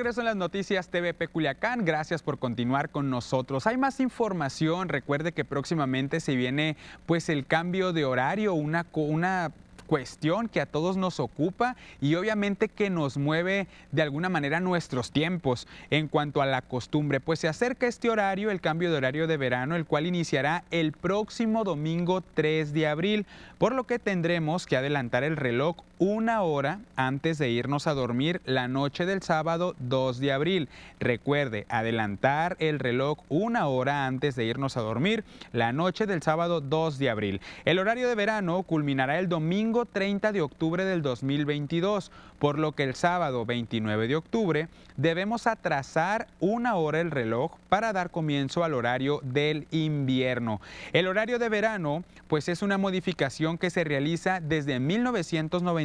Regreso en las noticias TVP Culiacán, gracias por continuar con nosotros. Hay más información, recuerde que próximamente se viene pues el cambio de horario, una, una cuestión que a todos nos ocupa y obviamente que nos mueve de alguna manera nuestros tiempos en cuanto a la costumbre. Pues se acerca este horario, el cambio de horario de verano, el cual iniciará el próximo domingo 3 de abril, por lo que tendremos que adelantar el reloj una hora antes de irnos a dormir la noche del sábado 2 de abril. Recuerde, adelantar el reloj una hora antes de irnos a dormir la noche del sábado 2 de abril. El horario de verano culminará el domingo domingo 30 de octubre del 2022, por lo que el sábado 29 de octubre debemos atrasar una hora el reloj para dar comienzo al horario del invierno. El horario de verano pues es una modificación que se realiza desde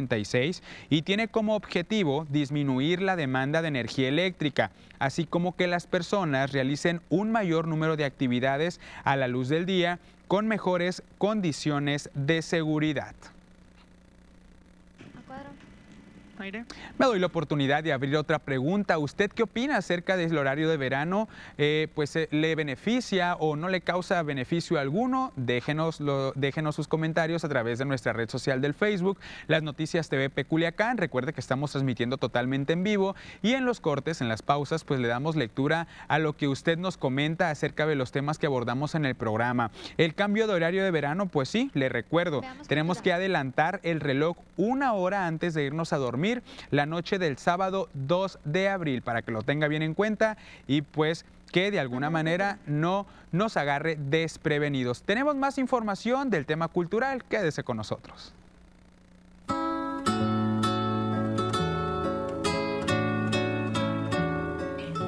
1996 y tiene como objetivo disminuir la demanda de energía eléctrica, así como que las personas realicen un mayor número de actividades a la luz del día con mejores condiciones de seguridad. Me doy la oportunidad de abrir otra pregunta. ¿Usted qué opina acerca del horario de verano? Eh, pues eh, le beneficia o no le causa beneficio alguno? Déjenos, déjenos sus comentarios a través de nuestra red social del Facebook, Las Noticias TV Peculiacán. Recuerde que estamos transmitiendo totalmente en vivo y en los cortes, en las pausas, pues le damos lectura a lo que usted nos comenta acerca de los temas que abordamos en el programa. El cambio de horario de verano, pues sí, le recuerdo, tenemos que adelantar el reloj una hora antes de irnos a dormir la noche del sábado 2 de abril, para que lo tenga bien en cuenta y pues que de alguna manera no nos agarre desprevenidos. Tenemos más información del tema cultural, quédese con nosotros.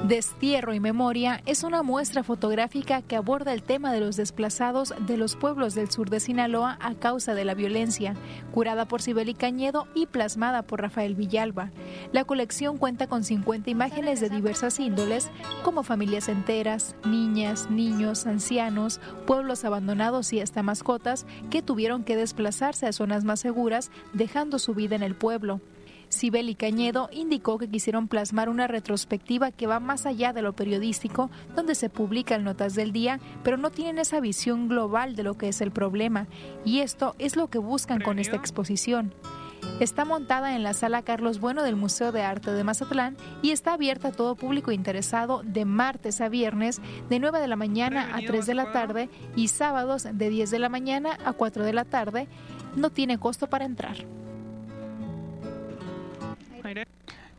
Destierro y Memoria es una muestra fotográfica que aborda el tema de los desplazados de los pueblos del sur de Sinaloa a causa de la violencia, curada por Sibeli Cañedo y plasmada por Rafael Villalba. La colección cuenta con 50 imágenes de diversas índoles, como familias enteras, niñas, niños, ancianos, pueblos abandonados y hasta mascotas que tuvieron que desplazarse a zonas más seguras, dejando su vida en el pueblo. Sibeli Cañedo indicó que quisieron plasmar una retrospectiva que va más allá de lo periodístico, donde se publican notas del día, pero no tienen esa visión global de lo que es el problema, y esto es lo que buscan con esta exposición. Está montada en la sala Carlos Bueno del Museo de Arte de Mazatlán y está abierta a todo público interesado de martes a viernes de 9 de la mañana a 3 de la tarde y sábados de 10 de la mañana a 4 de la tarde. No tiene costo para entrar.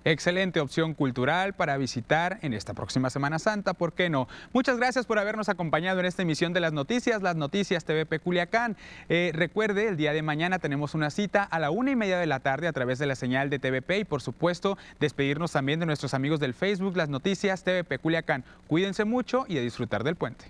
Excelente opción cultural para visitar en esta próxima Semana Santa, ¿por qué no? Muchas gracias por habernos acompañado en esta emisión de las noticias, las noticias TVP Culiacán. Eh, recuerde, el día de mañana tenemos una cita a la una y media de la tarde a través de la señal de TVP y por supuesto despedirnos también de nuestros amigos del Facebook, las noticias TVP Culiacán. Cuídense mucho y a disfrutar del puente.